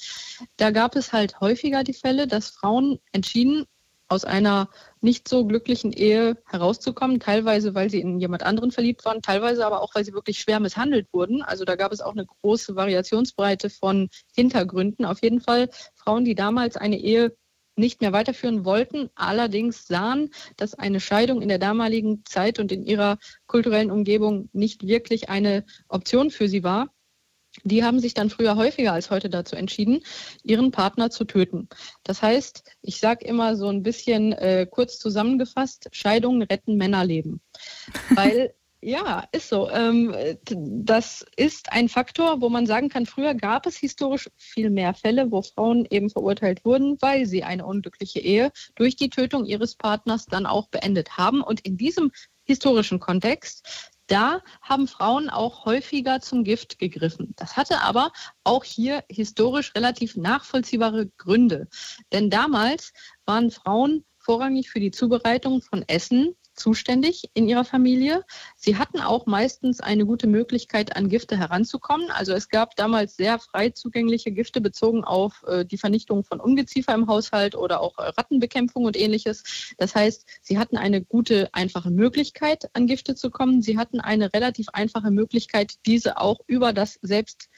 da gab es halt häufiger die Fälle, dass Frauen entschieden aus einer nicht so glücklichen Ehe herauszukommen, teilweise weil sie in jemand anderen verliebt waren, teilweise aber auch weil sie wirklich schwer misshandelt wurden. Also da gab es auch eine große Variationsbreite von Hintergründen. Auf jeden Fall Frauen, die damals eine Ehe nicht mehr weiterführen wollten, allerdings sahen, dass eine Scheidung in der damaligen Zeit und in ihrer kulturellen Umgebung nicht wirklich eine Option für sie war die haben sich dann früher häufiger als heute dazu entschieden, ihren Partner zu töten. Das heißt, ich sage immer so ein bisschen äh, kurz zusammengefasst, Scheidungen retten Männerleben. Weil ja, ist so. Ähm, das ist ein Faktor, wo man sagen kann, früher gab es historisch viel mehr Fälle, wo Frauen eben verurteilt wurden, weil sie eine unglückliche Ehe durch die Tötung ihres Partners dann auch beendet haben. Und in diesem historischen Kontext da haben Frauen auch häufiger zum Gift gegriffen. Das hatte aber auch hier historisch relativ nachvollziehbare Gründe. Denn damals waren Frauen vorrangig für die Zubereitung von Essen zuständig in ihrer Familie. Sie hatten auch meistens eine gute Möglichkeit, an Gifte heranzukommen. Also es gab damals sehr frei zugängliche Gifte bezogen auf äh, die Vernichtung von Ungeziefer im Haushalt oder auch äh, Rattenbekämpfung und ähnliches. Das heißt, sie hatten eine gute, einfache Möglichkeit, an Gifte zu kommen. Sie hatten eine relativ einfache Möglichkeit, diese auch über das selbst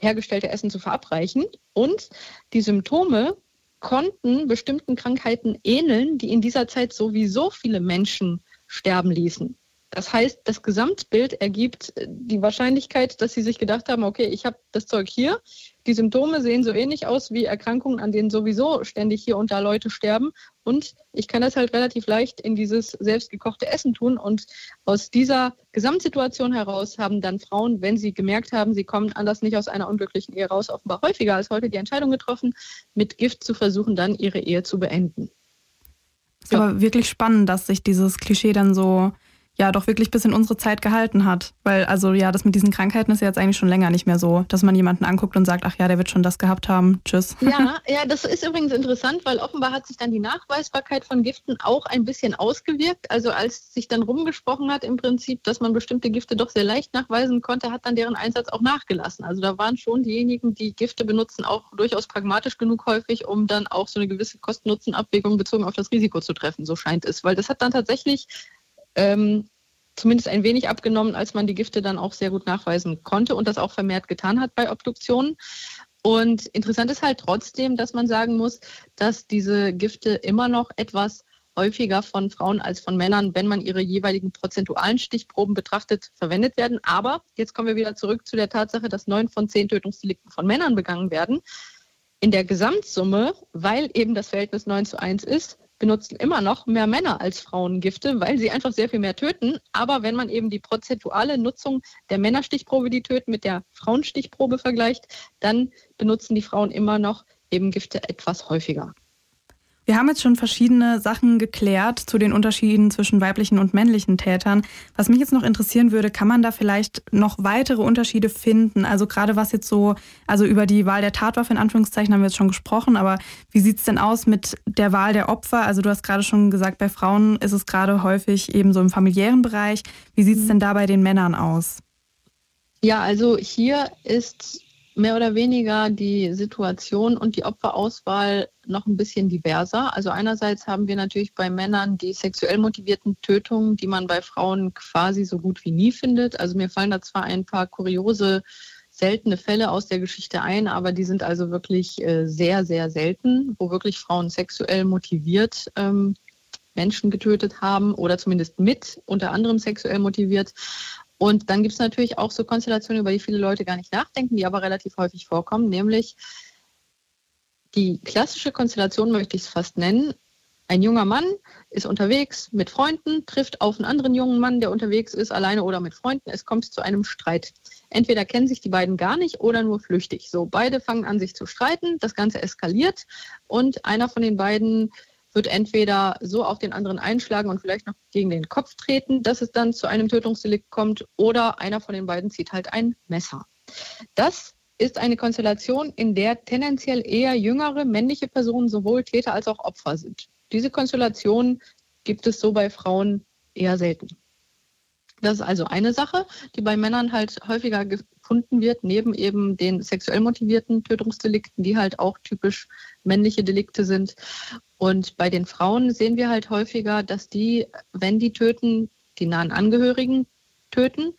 hergestellte Essen zu verabreichen. Und die Symptome konnten bestimmten Krankheiten ähneln, die in dieser Zeit sowieso viele Menschen sterben ließen. Das heißt, das Gesamtbild ergibt äh, die Wahrscheinlichkeit, dass sie sich gedacht haben, okay, ich habe das Zeug hier, die Symptome sehen so ähnlich aus wie Erkrankungen, an denen sowieso ständig hier und da Leute sterben. Und ich kann das halt relativ leicht in dieses selbstgekochte Essen tun. Und aus dieser Gesamtsituation heraus haben dann Frauen, wenn sie gemerkt haben, sie kommen anders nicht aus einer unglücklichen Ehe raus, offenbar häufiger als heute die Entscheidung getroffen, mit Gift zu versuchen, dann ihre Ehe zu beenden. Ist ja. aber wirklich spannend, dass sich dieses Klischee dann so ja doch wirklich bis in unsere Zeit gehalten hat. Weil, also ja, das mit diesen Krankheiten ist ja jetzt eigentlich schon länger nicht mehr so, dass man jemanden anguckt und sagt, ach ja, der wird schon das gehabt haben. Tschüss. Ja, ja, das ist übrigens interessant, weil offenbar hat sich dann die Nachweisbarkeit von Giften auch ein bisschen ausgewirkt. Also als sich dann rumgesprochen hat im Prinzip, dass man bestimmte Gifte doch sehr leicht nachweisen konnte, hat dann deren Einsatz auch nachgelassen. Also da waren schon diejenigen, die Gifte benutzen, auch durchaus pragmatisch genug häufig, um dann auch so eine gewisse Kosten-Nutzen-Abwägung bezogen auf das Risiko zu treffen, so scheint es. Weil das hat dann tatsächlich ähm, zumindest ein wenig abgenommen, als man die Gifte dann auch sehr gut nachweisen konnte und das auch vermehrt getan hat bei Obduktionen. Und interessant ist halt trotzdem, dass man sagen muss, dass diese Gifte immer noch etwas häufiger von Frauen als von Männern, wenn man ihre jeweiligen prozentualen Stichproben betrachtet, verwendet werden. Aber jetzt kommen wir wieder zurück zu der Tatsache, dass neun von zehn Tötungsdelikten von Männern begangen werden. In der Gesamtsumme, weil eben das Verhältnis 9 zu 1 ist, benutzen immer noch mehr Männer als Frauen Gifte, weil sie einfach sehr viel mehr töten. Aber wenn man eben die prozentuale Nutzung der Männerstichprobe, die töten, mit der Frauenstichprobe vergleicht, dann benutzen die Frauen immer noch eben Gifte etwas häufiger. Wir haben jetzt schon verschiedene Sachen geklärt zu den Unterschieden zwischen weiblichen und männlichen Tätern. Was mich jetzt noch interessieren würde, kann man da vielleicht noch weitere Unterschiede finden? Also gerade was jetzt so, also über die Wahl der Tatwaffe in Anführungszeichen haben wir jetzt schon gesprochen, aber wie sieht es denn aus mit der Wahl der Opfer? Also du hast gerade schon gesagt, bei Frauen ist es gerade häufig eben so im familiären Bereich. Wie sieht es denn da bei den Männern aus? Ja, also hier ist mehr oder weniger die Situation und die Opferauswahl noch ein bisschen diverser. Also einerseits haben wir natürlich bei Männern die sexuell motivierten Tötungen, die man bei Frauen quasi so gut wie nie findet. Also mir fallen da zwar ein paar kuriose, seltene Fälle aus der Geschichte ein, aber die sind also wirklich äh, sehr, sehr selten, wo wirklich Frauen sexuell motiviert ähm, Menschen getötet haben oder zumindest mit unter anderem sexuell motiviert. Und dann gibt es natürlich auch so Konstellationen, über die viele Leute gar nicht nachdenken, die aber relativ häufig vorkommen, nämlich die klassische Konstellation möchte ich es fast nennen. Ein junger Mann ist unterwegs mit Freunden, trifft auf einen anderen jungen Mann, der unterwegs ist, alleine oder mit Freunden. Es kommt zu einem Streit. Entweder kennen sich die beiden gar nicht oder nur flüchtig. So, beide fangen an, sich zu streiten. Das Ganze eskaliert und einer von den beiden wird entweder so auf den anderen einschlagen und vielleicht noch gegen den Kopf treten, dass es dann zu einem Tötungsdelikt kommt, oder einer von den beiden zieht halt ein Messer. Das ist eine Konstellation, in der tendenziell eher jüngere männliche Personen sowohl Täter als auch Opfer sind. Diese Konstellation gibt es so bei Frauen eher selten. Das ist also eine Sache, die bei Männern halt häufiger gefunden wird, neben eben den sexuell motivierten Tötungsdelikten, die halt auch typisch männliche Delikte sind. Und bei den Frauen sehen wir halt häufiger, dass die, wenn die töten, die nahen Angehörigen töten.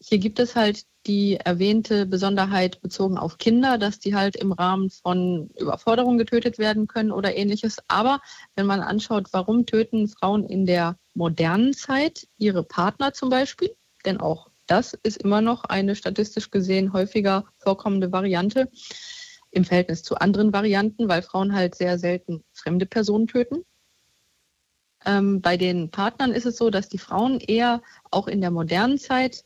Hier gibt es halt die erwähnte Besonderheit bezogen auf Kinder, dass die halt im Rahmen von Überforderung getötet werden können oder ähnliches. Aber wenn man anschaut, warum töten Frauen in der modernen Zeit ihre Partner zum Beispiel, denn auch das ist immer noch eine statistisch gesehen häufiger vorkommende Variante im Verhältnis zu anderen Varianten, weil Frauen halt sehr selten fremde Personen töten. Ähm, bei den Partnern ist es so, dass die Frauen eher auch in der modernen Zeit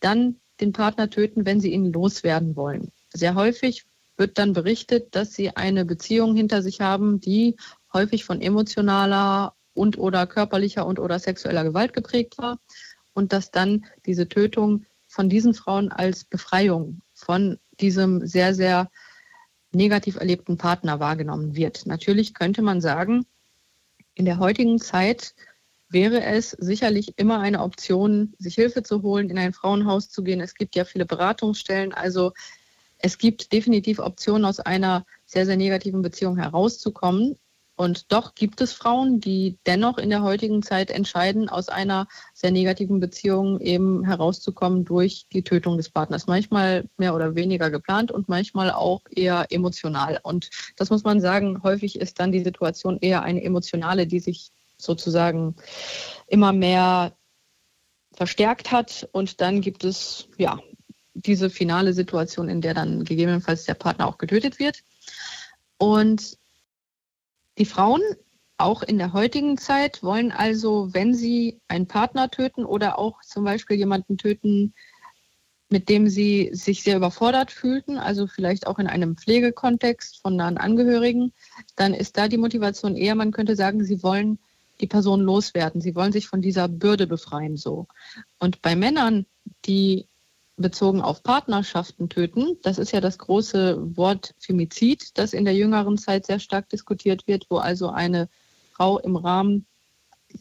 dann den Partner töten, wenn sie ihn loswerden wollen. Sehr häufig wird dann berichtet, dass sie eine Beziehung hinter sich haben, die häufig von emotionaler und oder körperlicher und oder sexueller Gewalt geprägt war und dass dann diese Tötung von diesen Frauen als Befreiung von diesem sehr, sehr negativ erlebten Partner wahrgenommen wird. Natürlich könnte man sagen, in der heutigen Zeit wäre es sicherlich immer eine Option, sich Hilfe zu holen, in ein Frauenhaus zu gehen. Es gibt ja viele Beratungsstellen. Also es gibt definitiv Optionen, aus einer sehr, sehr negativen Beziehung herauszukommen. Und doch gibt es Frauen, die dennoch in der heutigen Zeit entscheiden, aus einer sehr negativen Beziehung eben herauszukommen durch die Tötung des Partners. Manchmal mehr oder weniger geplant und manchmal auch eher emotional. Und das muss man sagen, häufig ist dann die Situation eher eine emotionale, die sich sozusagen immer mehr verstärkt hat. Und dann gibt es ja diese finale Situation, in der dann gegebenenfalls der Partner auch getötet wird. Und die Frauen, auch in der heutigen Zeit, wollen also, wenn sie einen Partner töten oder auch zum Beispiel jemanden töten, mit dem sie sich sehr überfordert fühlten, also vielleicht auch in einem Pflegekontext von nahen Angehörigen, dann ist da die Motivation eher, man könnte sagen, sie wollen die Person loswerden, sie wollen sich von dieser Bürde befreien so. Und bei Männern, die bezogen auf Partnerschaften töten. Das ist ja das große Wort Femizid, das in der jüngeren Zeit sehr stark diskutiert wird, wo also eine Frau im Rahmen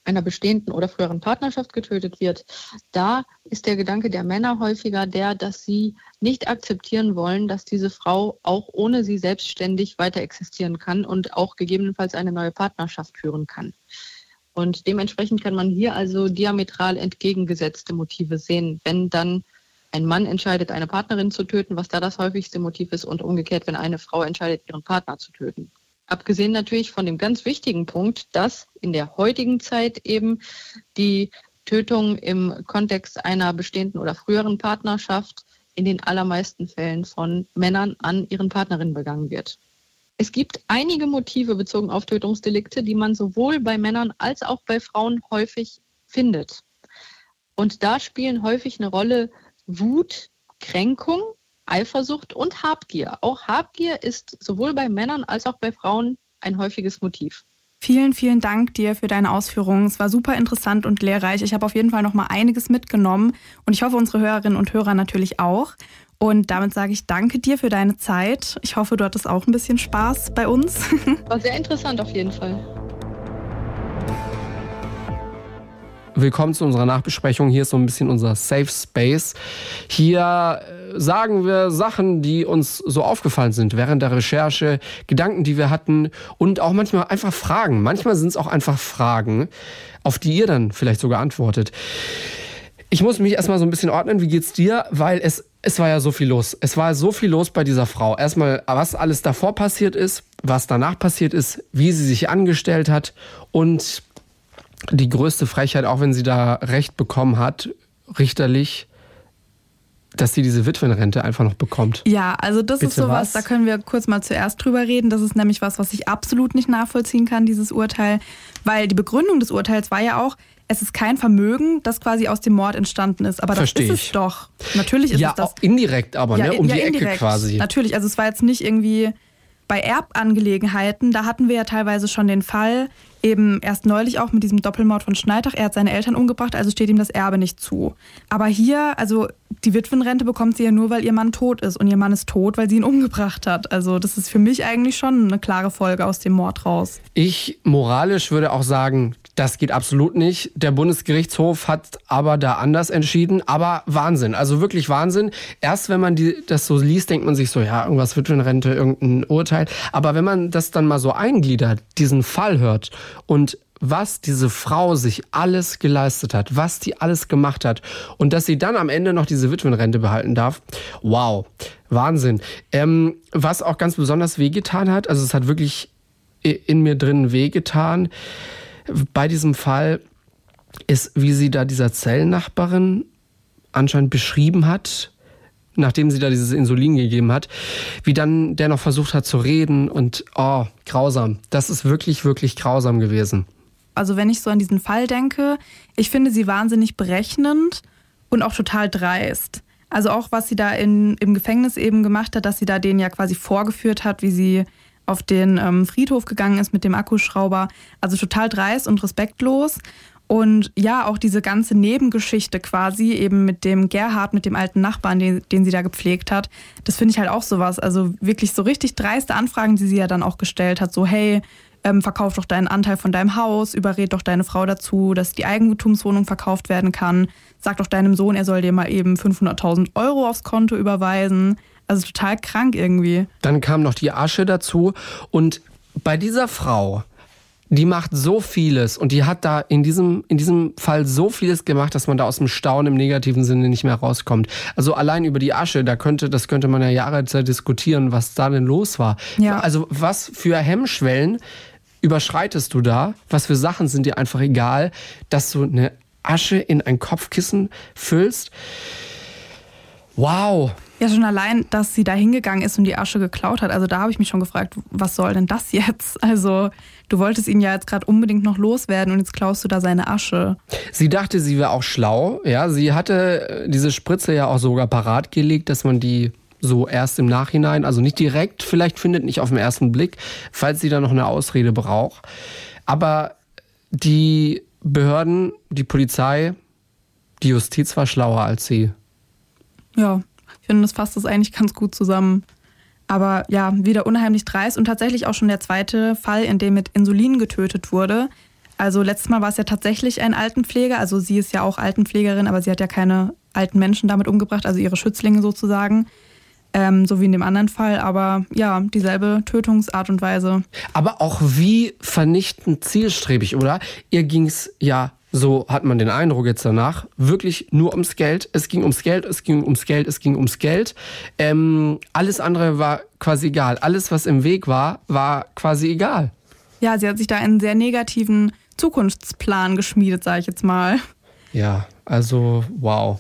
einer bestehenden oder früheren Partnerschaft getötet wird. Da ist der Gedanke der Männer häufiger der, dass sie nicht akzeptieren wollen, dass diese Frau auch ohne sie selbstständig weiter existieren kann und auch gegebenenfalls eine neue Partnerschaft führen kann. Und dementsprechend kann man hier also diametral entgegengesetzte Motive sehen, wenn dann ein Mann entscheidet, eine Partnerin zu töten, was da das häufigste Motiv ist, und umgekehrt, wenn eine Frau entscheidet, ihren Partner zu töten. Abgesehen natürlich von dem ganz wichtigen Punkt, dass in der heutigen Zeit eben die Tötung im Kontext einer bestehenden oder früheren Partnerschaft in den allermeisten Fällen von Männern an ihren Partnerinnen begangen wird. Es gibt einige Motive bezogen auf Tötungsdelikte, die man sowohl bei Männern als auch bei Frauen häufig findet. Und da spielen häufig eine Rolle Wut, Kränkung, Eifersucht und Habgier. Auch Habgier ist sowohl bei Männern als auch bei Frauen ein häufiges Motiv. Vielen, vielen Dank dir für deine Ausführungen. Es war super interessant und lehrreich. Ich habe auf jeden Fall noch mal einiges mitgenommen und ich hoffe, unsere Hörerinnen und Hörer natürlich auch. Und damit sage ich danke dir für deine Zeit. Ich hoffe, du hattest auch ein bisschen Spaß bei uns. War sehr interessant auf jeden Fall. Willkommen zu unserer Nachbesprechung. Hier ist so ein bisschen unser Safe Space. Hier äh, sagen wir Sachen, die uns so aufgefallen sind während der Recherche, Gedanken, die wir hatten und auch manchmal einfach Fragen. Manchmal sind es auch einfach Fragen, auf die ihr dann vielleicht sogar antwortet. Ich muss mich erstmal so ein bisschen ordnen. Wie geht's dir? Weil es, es war ja so viel los. Es war so viel los bei dieser Frau. Erstmal, was alles davor passiert ist, was danach passiert ist, wie sie sich angestellt hat und die größte Frechheit, auch wenn sie da Recht bekommen hat, richterlich, dass sie diese Witwenrente einfach noch bekommt. Ja, also das Bitte ist sowas, was? da können wir kurz mal zuerst drüber reden. Das ist nämlich was, was ich absolut nicht nachvollziehen kann, dieses Urteil. Weil die Begründung des Urteils war ja auch, es ist kein Vermögen, das quasi aus dem Mord entstanden ist. Aber das Versteh ist ich. es doch. Natürlich ist ja, es das. indirekt aber, ja, ne? Um ja, die Ecke quasi. Natürlich, also es war jetzt nicht irgendwie bei Erbangelegenheiten, da hatten wir ja teilweise schon den Fall, eben erst neulich auch mit diesem Doppelmord von Schneidach. Er hat seine Eltern umgebracht, also steht ihm das Erbe nicht zu. Aber hier, also die Witwenrente bekommt sie ja nur, weil ihr Mann tot ist. Und ihr Mann ist tot, weil sie ihn umgebracht hat. Also das ist für mich eigentlich schon eine klare Folge aus dem Mord raus. Ich moralisch würde auch sagen, das geht absolut nicht. Der Bundesgerichtshof hat aber da anders entschieden. Aber Wahnsinn, also wirklich Wahnsinn. Erst wenn man die, das so liest, denkt man sich so, ja, irgendwas Witwenrente, irgendein Urteil. Aber wenn man das dann mal so eingliedert, diesen Fall hört und was diese Frau sich alles geleistet hat, was die alles gemacht hat und dass sie dann am Ende noch diese Witwenrente behalten darf. Wow, Wahnsinn. Ähm, was auch ganz besonders wehgetan hat, also es hat wirklich in mir drin wehgetan bei diesem Fall, ist, wie sie da dieser Zellnachbarin anscheinend beschrieben hat, nachdem sie da dieses Insulin gegeben hat, wie dann der noch versucht hat zu reden und oh, grausam. Das ist wirklich, wirklich grausam gewesen also wenn ich so an diesen Fall denke, ich finde sie wahnsinnig berechnend und auch total dreist. Also auch was sie da in, im Gefängnis eben gemacht hat, dass sie da den ja quasi vorgeführt hat, wie sie auf den ähm, Friedhof gegangen ist mit dem Akkuschrauber. Also total dreist und respektlos. Und ja, auch diese ganze Nebengeschichte quasi, eben mit dem Gerhard, mit dem alten Nachbarn, den, den sie da gepflegt hat, das finde ich halt auch sowas. Also wirklich so richtig dreiste Anfragen, die sie ja dann auch gestellt hat. So, hey, ähm, verkauf doch deinen Anteil von deinem Haus, überred doch deine Frau dazu, dass die Eigentumswohnung verkauft werden kann, sag doch deinem Sohn, er soll dir mal eben 500.000 Euro aufs Konto überweisen. Also total krank irgendwie. Dann kam noch die Asche dazu und bei dieser Frau, die macht so vieles und die hat da in diesem, in diesem Fall so vieles gemacht, dass man da aus dem Staunen im negativen Sinne nicht mehr rauskommt. Also allein über die Asche, da könnte, das könnte man ja Jahre diskutieren, was da denn los war. Ja. Also was für Hemmschwellen überschreitest du da? Was für Sachen sind dir einfach egal, dass du eine Asche in ein Kopfkissen füllst? Wow. Ja, schon allein, dass sie da hingegangen ist und die Asche geklaut hat. Also da habe ich mich schon gefragt, was soll denn das jetzt? Also du wolltest ihn ja jetzt gerade unbedingt noch loswerden und jetzt klaust du da seine Asche. Sie dachte, sie wäre auch schlau. Ja, sie hatte diese Spritze ja auch sogar parat gelegt, dass man die so erst im Nachhinein, also nicht direkt, vielleicht findet nicht auf den ersten Blick, falls sie da noch eine Ausrede braucht. Aber die Behörden, die Polizei, die Justiz war schlauer als sie. Ja, finde, das fasst das eigentlich ganz gut zusammen. Aber ja, wieder unheimlich dreist und tatsächlich auch schon der zweite Fall, in dem mit Insulin getötet wurde. Also letztes Mal war es ja tatsächlich ein Altenpfleger, also sie ist ja auch Altenpflegerin, aber sie hat ja keine alten Menschen damit umgebracht, also ihre Schützlinge sozusagen ähm, so wie in dem anderen Fall, aber ja, dieselbe Tötungsart und Weise. Aber auch wie vernichtend zielstrebig, oder? Ihr ging es ja, so hat man den Eindruck jetzt danach, wirklich nur ums Geld. Es ging ums Geld, es ging ums Geld, es ging ums Geld. Ähm, alles andere war quasi egal. Alles, was im Weg war, war quasi egal. Ja, sie hat sich da einen sehr negativen Zukunftsplan geschmiedet, sage ich jetzt mal. Ja, also wow.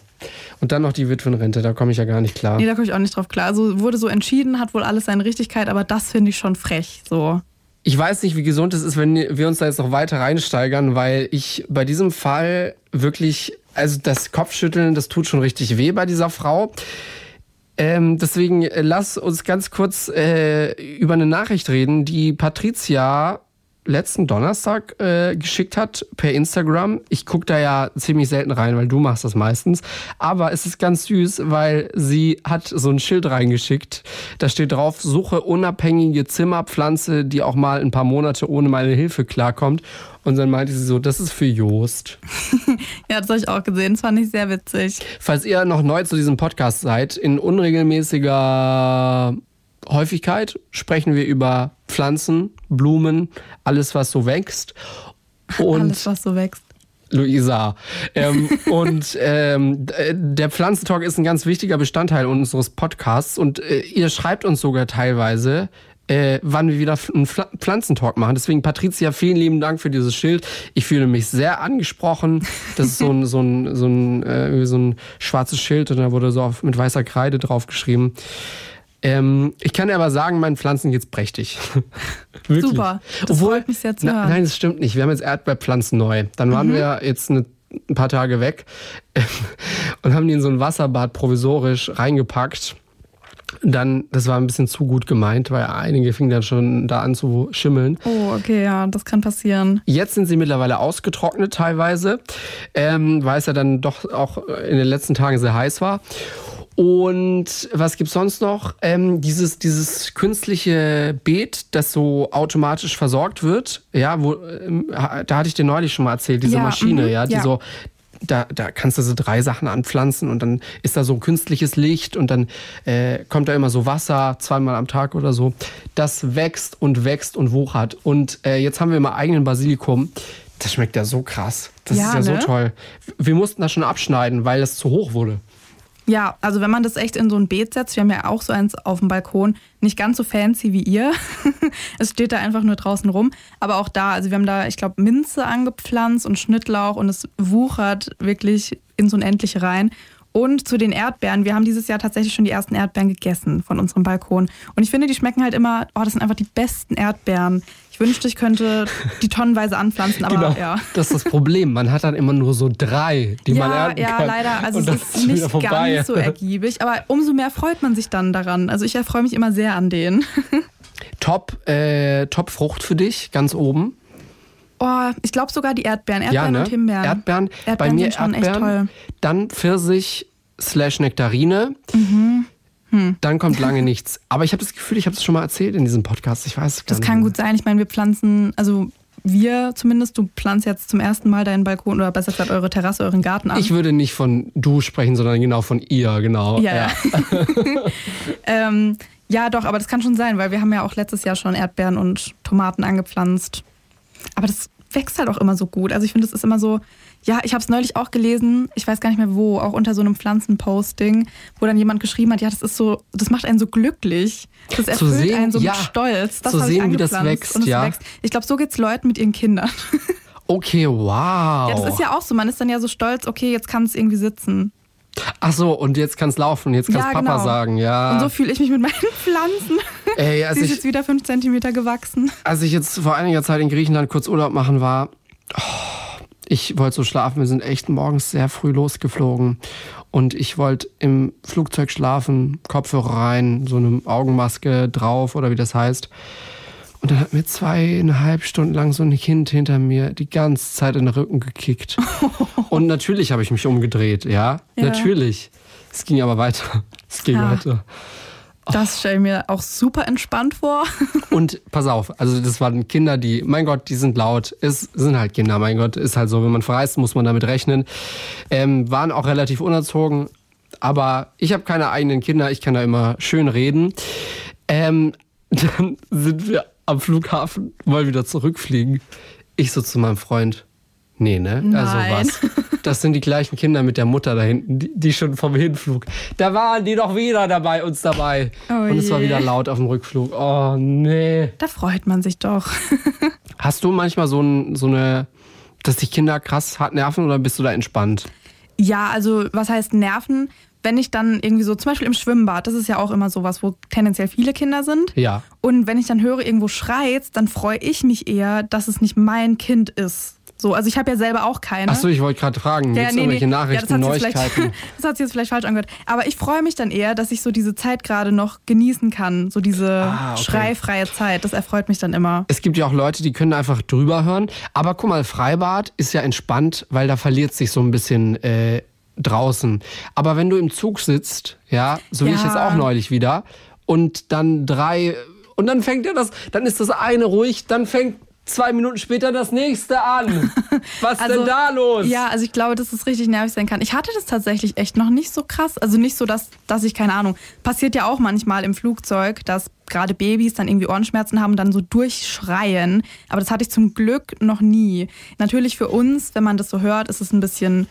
Und dann noch die Witwenrente, da komme ich ja gar nicht klar. Nee, da komme ich auch nicht drauf klar. Also wurde so entschieden, hat wohl alles seine Richtigkeit, aber das finde ich schon frech. So. Ich weiß nicht, wie gesund es ist, wenn wir uns da jetzt noch weiter reinsteigern, weil ich bei diesem Fall wirklich, also das Kopfschütteln, das tut schon richtig weh bei dieser Frau. Ähm, deswegen äh, lass uns ganz kurz äh, über eine Nachricht reden, die Patricia letzten Donnerstag äh, geschickt hat per Instagram. Ich gucke da ja ziemlich selten rein, weil du machst das meistens. Aber es ist ganz süß, weil sie hat so ein Schild reingeschickt. Da steht drauf, suche unabhängige Zimmerpflanze, die auch mal ein paar Monate ohne meine Hilfe klarkommt. Und dann meinte sie so, das ist für Joost. ja, das habe ich auch gesehen. Das fand ich sehr witzig. Falls ihr noch neu zu diesem Podcast seid, in unregelmäßiger Häufigkeit sprechen wir über Pflanzen, Blumen, alles, was so wächst. Und alles, was so wächst. Luisa. Ähm, und ähm, der Pflanzentalk ist ein ganz wichtiger Bestandteil unseres Podcasts und äh, ihr schreibt uns sogar teilweise, äh, wann wir wieder einen Pflanzentalk machen. Deswegen, Patricia, vielen lieben Dank für dieses Schild. Ich fühle mich sehr angesprochen. Das ist so ein, so ein, so ein, äh, so ein schwarzes Schild und da wurde so auf, mit weißer Kreide draufgeschrieben. Ähm, ich kann dir aber sagen, meinen Pflanzen geht's prächtig. Super. Das Obwohl, freut mich sehr zu hören. nein, das stimmt nicht. Wir haben jetzt Erdbeerpflanzen neu. Dann waren mhm. wir jetzt eine, ein paar Tage weg und haben die in so ein Wasserbad provisorisch reingepackt. dann, das war ein bisschen zu gut gemeint, weil einige fingen dann schon da an zu schimmeln. Oh, okay, ja, das kann passieren. Jetzt sind sie mittlerweile ausgetrocknet teilweise, ähm, weil es ja dann doch auch in den letzten Tagen sehr heiß war. Und was gibt's sonst noch? Ähm, dieses, dieses künstliche Beet, das so automatisch versorgt wird, ja, wo, ähm, da hatte ich dir neulich schon mal erzählt, diese Ja, Maschine, mhm, ja, die ja. so, da, da kannst du so drei Sachen anpflanzen und dann ist da so künstliches Licht und dann äh, kommt da immer so Wasser, zweimal am Tag oder so. Das wächst und wächst und wuchert. Und äh, jetzt haben wir mal eigenen Basilikum. Das schmeckt ja so krass. Das Ja, ist ja ne? so toll. Wir mussten das schon abschneiden, weil das zu hoch wurde. Ja, also wenn man das echt in so ein Beet setzt, wir haben ja auch so eins auf dem Balkon, nicht ganz so fancy wie ihr. es steht da einfach nur draußen rum. Aber auch da, also wir haben da, ich glaube, Minze angepflanzt und Schnittlauch und es wuchert wirklich ins Unendliche rein. Und zu den Erdbeeren, wir haben dieses Jahr tatsächlich schon die ersten Erdbeeren gegessen von unserem Balkon. Und ich finde, die schmecken halt immer, oh, das sind einfach die besten Erdbeeren. Ich wünschte, ich könnte die tonnenweise anpflanzen, aber genau. ja. Das ist das Problem. Man hat dann immer nur so drei, die man Ja, ernten ja, kann. leider. Also es ist wieder nicht ganz so ergiebig, aber umso mehr freut man sich dann daran. Also ich erfreue mich immer sehr an denen. Top, äh, Top Frucht für dich, ganz oben. Oh, ich glaube sogar die Erdbeeren, Erdbeeren ja, ne? und Himbeeren. Erdbeeren. Bei Erdbeeren mir sind schon echt Erdbeeren. toll. Dann Pfirsich slash Nektarine. Mhm. Hm. Dann kommt lange nichts. Aber ich habe das Gefühl, ich habe es schon mal erzählt in diesem Podcast. Ich weiß es gar Das nicht. kann mehr. gut sein. Ich meine, wir pflanzen, also wir zumindest, du pflanzt jetzt zum ersten Mal deinen Balkon oder besser gesagt eure Terrasse, euren Garten an. Ich würde nicht von du sprechen, sondern genau von ihr, genau. Ja, ja. ähm, ja, doch, aber das kann schon sein, weil wir haben ja auch letztes Jahr schon Erdbeeren und Tomaten angepflanzt. Aber das wächst halt auch immer so gut. Also ich finde, es ist immer so, ja, ich habe es neulich auch gelesen, ich weiß gar nicht mehr wo, auch unter so einem Pflanzenposting, wo dann jemand geschrieben hat, ja, das ist so, das macht einen so glücklich. Das erfüllt sehen, einen so ja, mit Stolz. Das zu sehen, wie das angepflanzt wächst, und es ja. wächst. Ich glaube, so geht's Leuten mit ihren Kindern. Okay, wow. Ja, das ist ja auch so. Man ist dann ja so stolz, okay, jetzt kann es irgendwie sitzen. Ach so, und jetzt kann's laufen, jetzt kann's Ja, Papa genau. sagen, ja. Und so fühle ich mich mit meinen Pflanzen. Ey, Sie ist ich, jetzt wieder fünf Zentimeter gewachsen. als ich jetzt vor einiger Zeit in Griechenland kurz Urlaub machen war, oh, ich wollte so schlafen. Wir sind echt morgens sehr früh losgeflogen. Und ich wollte im Flugzeug schlafen, Kopfhörer rein, so eine Augenmaske drauf oder wie das heißt. Und dann hat mir zweieinhalb Stunden lang so ein Kind hinter mir die ganze Zeit in den Rücken gekickt. Und natürlich habe ich mich umgedreht, ja. Ja. Natürlich. Es ging aber weiter. Es ging Ja. weiter. Das stelle ich mir auch super entspannt vor. Und pass auf, also das waren Kinder, die, mein Gott, die sind laut. Es sind halt Kinder, mein Gott, ist halt so. Wenn man verreist, muss man damit rechnen. Ähm, waren auch relativ unerzogen. Aber ich habe keine eigenen Kinder, ich kann da immer schön reden. Ähm, dann sind wir am Flughafen, wollen wieder zurückfliegen. Ich so zu meinem Freund, nee, ne? Also Nein. was? Das sind die gleichen Kinder mit der Mutter da hinten, die, die schon vom Hinflug. Da waren die doch wieder dabei, uns dabei. Oh Und es war wieder laut auf dem Rückflug. Oh, nee. Da freut man sich doch. Hast du manchmal so, ein, so eine, dass dich Kinder krass hart nerven oder bist du da entspannt? Ja, also was heißt Nerven? Wenn ich dann irgendwie so, zum Beispiel im Schwimmbad, das ist ja auch immer sowas, wo tendenziell viele Kinder sind. Ja. Und wenn ich dann höre, irgendwo schreit, dann freue ich mich eher, dass es nicht mein Kind ist. So, also ich habe ja selber auch keine. Achso, ich wollte gerade fragen, Ja, nee, irgendwelche nee. Nachrichten, ja, das Neuigkeiten? Das hat sich jetzt vielleicht falsch angehört. Aber ich freue mich dann eher, dass ich so diese Zeit gerade noch genießen kann. So diese Ah, okay. schreifreie Zeit. Das erfreut mich dann immer. Es gibt ja auch Leute, die können einfach drüber hören. Aber guck mal, Freibad ist ja entspannt, weil da verliert sich so ein bisschen äh, draußen. Aber wenn du im Zug sitzt, ja, so wie Ja. ich jetzt auch neulich wieder, und dann drei, und dann fängt ja das, dann ist das eine ruhig, dann fängt zwei Minuten später das nächste an. Was denn da los? Ja, also ich glaube, dass es richtig nervig sein kann. Ich hatte das tatsächlich echt noch nicht so krass. Also nicht so, dass, dass ich, keine Ahnung, passiert ja auch manchmal im Flugzeug, dass gerade Babys dann irgendwie Ohrenschmerzen haben und dann so durchschreien. Aber das hatte ich zum Glück noch nie. Natürlich für uns, wenn man das so hört, ist es ein bisschen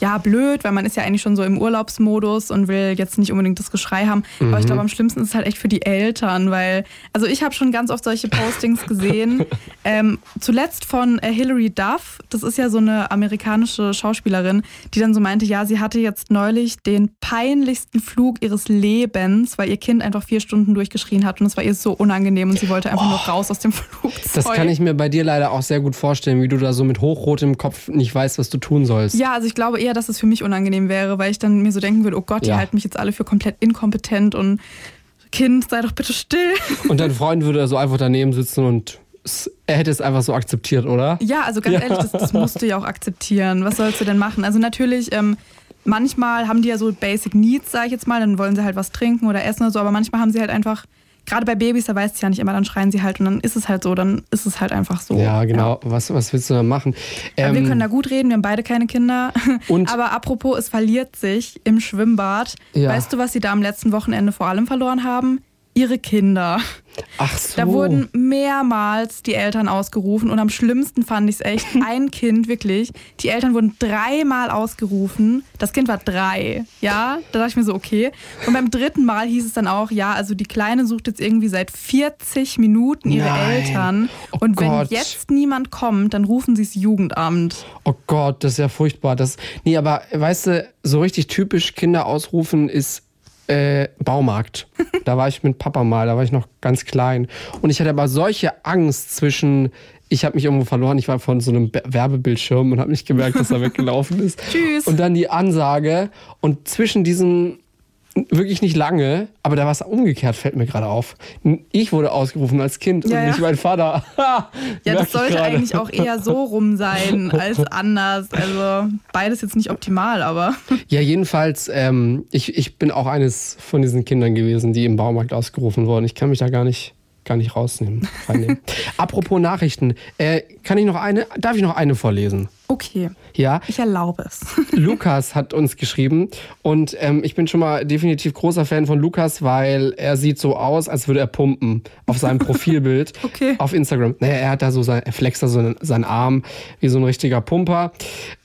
ja, blöd, weil man ist ja eigentlich schon so im Urlaubsmodus und will jetzt nicht unbedingt das Geschrei haben. Aber ich glaube, am schlimmsten ist es halt echt für die Eltern, weil, also ich habe schon ganz oft solche Postings gesehen. ähm, zuletzt von äh, Hilary Duff, das ist ja so eine amerikanische Schauspielerin, die dann so meinte, ja, sie hatte jetzt neulich den peinlichsten Flug ihres Lebens, weil ihr Kind einfach vier Stunden durchgeschrien hat und es war ihr so unangenehm und sie wollte einfach nur raus aus dem Flugzeug. Das kann ich mir bei dir leider auch sehr gut vorstellen, wie du da so mit hochrotem Kopf nicht weißt, was du tun sollst. Ja, also ich glaube eher, dass es für mich unangenehm wäre, weil ich dann mir so denken würde, oh Gott, die Ja. halten mich jetzt alle für komplett inkompetent und Kind, sei doch bitte still. Und dein Freund würde so einfach daneben sitzen und er hätte es einfach so akzeptiert, oder? Ja, also ganz ja. ehrlich, das, das, musst du ja auch akzeptieren. Was sollst du denn machen? Also natürlich, ähm, manchmal haben die ja so Basic Needs, sag ich jetzt mal, dann wollen sie halt was trinken oder essen oder so, aber manchmal haben sie halt einfach gerade bei Babys, da weiß ich ja nicht immer, dann schreien sie halt und dann ist es halt so, dann ist es halt einfach so. Ja, genau. Ja. Was, was willst du da machen? Ähm, wir können da gut reden, wir haben beide keine Kinder. Und Aber apropos, es verliert sich im Schwimmbad. Ja. Weißt du, was sie da am letzten Wochenende vor allem verloren haben? Ihre Kinder. Ach so. Da wurden mehrmals die Eltern ausgerufen und am schlimmsten fand ich es echt. Ein Kind, wirklich. Die Eltern wurden dreimal ausgerufen. Das Kind war drei. Ja, da dachte ich mir so, okay. Und beim dritten Mal hieß es dann auch, ja, also die Kleine sucht jetzt irgendwie seit 40 Minuten ihre Nein. Eltern. Oh und wenn Gott. jetzt niemand kommt, dann rufen sie das Jugendamt. Oh Gott, das ist ja furchtbar. Das, nee, aber weißt du, so richtig typisch Kinder ausrufen ist äh, Baumarkt. Da war ich mit Papa mal, da war ich noch ganz klein. Und ich hatte aber solche Angst zwischen, ich habe mich irgendwo verloren, ich war von so einem Werbebildschirm und habe nicht gemerkt, dass er weggelaufen ist. Tschüss. Und dann die Ansage. Und zwischen diesen wirklich nicht lange, aber da war es umgekehrt, fällt mir gerade auf. Ich wurde ausgerufen als Kind ja, und nicht mein Vater. ja, das sollte eigentlich auch eher so rum sein als anders. Also beides jetzt nicht optimal, aber. Ja, jedenfalls, ähm, ich, ich bin auch eines von diesen Kindern gewesen, die im Baumarkt ausgerufen wurden. Ich kann mich da gar nicht gar nicht rausnehmen. Apropos Nachrichten, äh, kann ich noch eine, darf ich noch eine vorlesen? Okay. Ja. Ich erlaube es. Lukas hat uns geschrieben und ähm, ich bin schon mal definitiv großer Fan von Lukas, weil er sieht so aus, als würde er pumpen auf seinem Profilbild okay. auf Instagram. Naja, er hat da so sein, er flext da so seinen, seinen Arm wie so ein richtiger Pumper.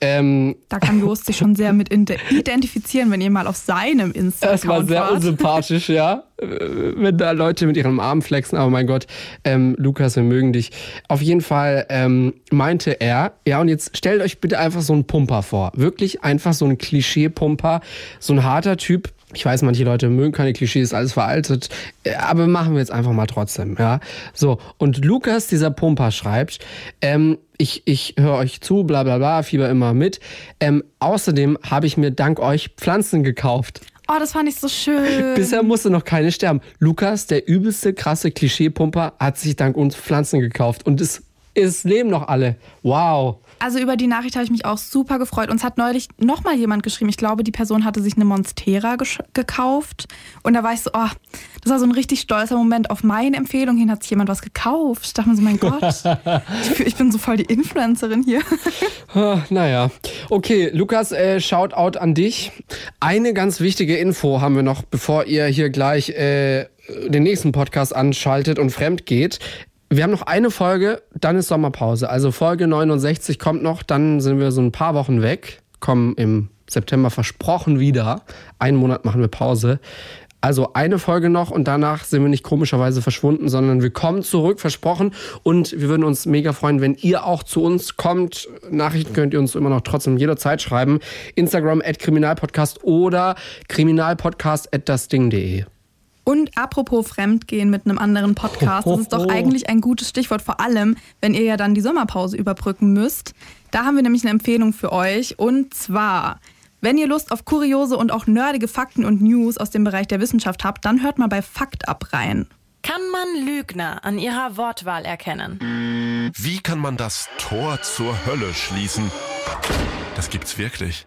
Ähm, da kann Jost sich schon sehr mit identifizieren, wenn ihr mal auf seinem Instagram Das war sehr wart. unsympathisch, ja. Wenn da Leute mit ihrem Arm flexen, aber mein Gott, ähm, Lukas, wir mögen dich. Auf jeden Fall ähm, meinte er, ja, und jetzt stell stellt euch bitte einfach so einen Pumper vor. Wirklich einfach so ein Klischee-Pumper. So ein harter Typ. Ich weiß, manche Leute mögen keine Klischees, alles veraltet. Äh, aber machen wir jetzt einfach mal trotzdem, ja. So. Und Lukas, dieser Pumper, schreibt, ähm, ich, ich höre euch zu, bla bla bla, fieber immer mit. Ähm, außerdem habe ich mir dank euch Pflanzen gekauft. Oh, das fand ich so schön. Bisher musste noch keine sterben. Lukas, der übelste krasse Klischee-Pumper, hat sich dank uns Pflanzen gekauft und es, es leben noch alle. Wow. Also über die Nachricht habe ich mich auch super gefreut. Uns hat neulich noch mal jemand geschrieben. Ich glaube, die Person hatte sich eine Monstera gekauft. Und da war ich so, oh, das war so ein richtig stolzer Moment. Auf meine Empfehlung hin hat sich jemand was gekauft. Ich dachte mir so, mein Gott, ich, ich bin so voll die Influencerin hier. naja. Okay, Lukas, äh, Shoutout an dich. Eine ganz wichtige Info haben wir noch, bevor ihr hier gleich äh, den nächsten Podcast anschaltet und fremd geht. Wir haben noch eine Folge, dann ist Sommerpause. Also Folge 69 kommt noch, dann sind wir so ein paar Wochen weg, kommen im September versprochen wieder. Einen Monat machen wir Pause. Also eine Folge noch und danach sind wir nicht komischerweise verschwunden, sondern wir kommen zurück, versprochen. Und wir würden uns mega freuen, wenn ihr auch zu uns kommt. Nachrichten könnt ihr uns immer noch trotzdem jederzeit schreiben. Instagram at Kriminalpodcast oder kriminalpodcast at dasding.de. Und apropos Fremdgehen mit einem anderen Podcast, das ist doch eigentlich ein gutes Stichwort, vor allem, wenn ihr ja dann die Sommerpause überbrücken müsst. Da haben wir nämlich eine Empfehlung für euch. Und zwar, wenn ihr Lust auf kuriose und auch nerdige Fakten und News aus dem Bereich der Wissenschaft habt, dann hört mal bei Fakt ab rein. Kann man Lügner an ihrer Wortwahl erkennen? Wie kann man das Tor zur Hölle schließen? Das gibt's wirklich.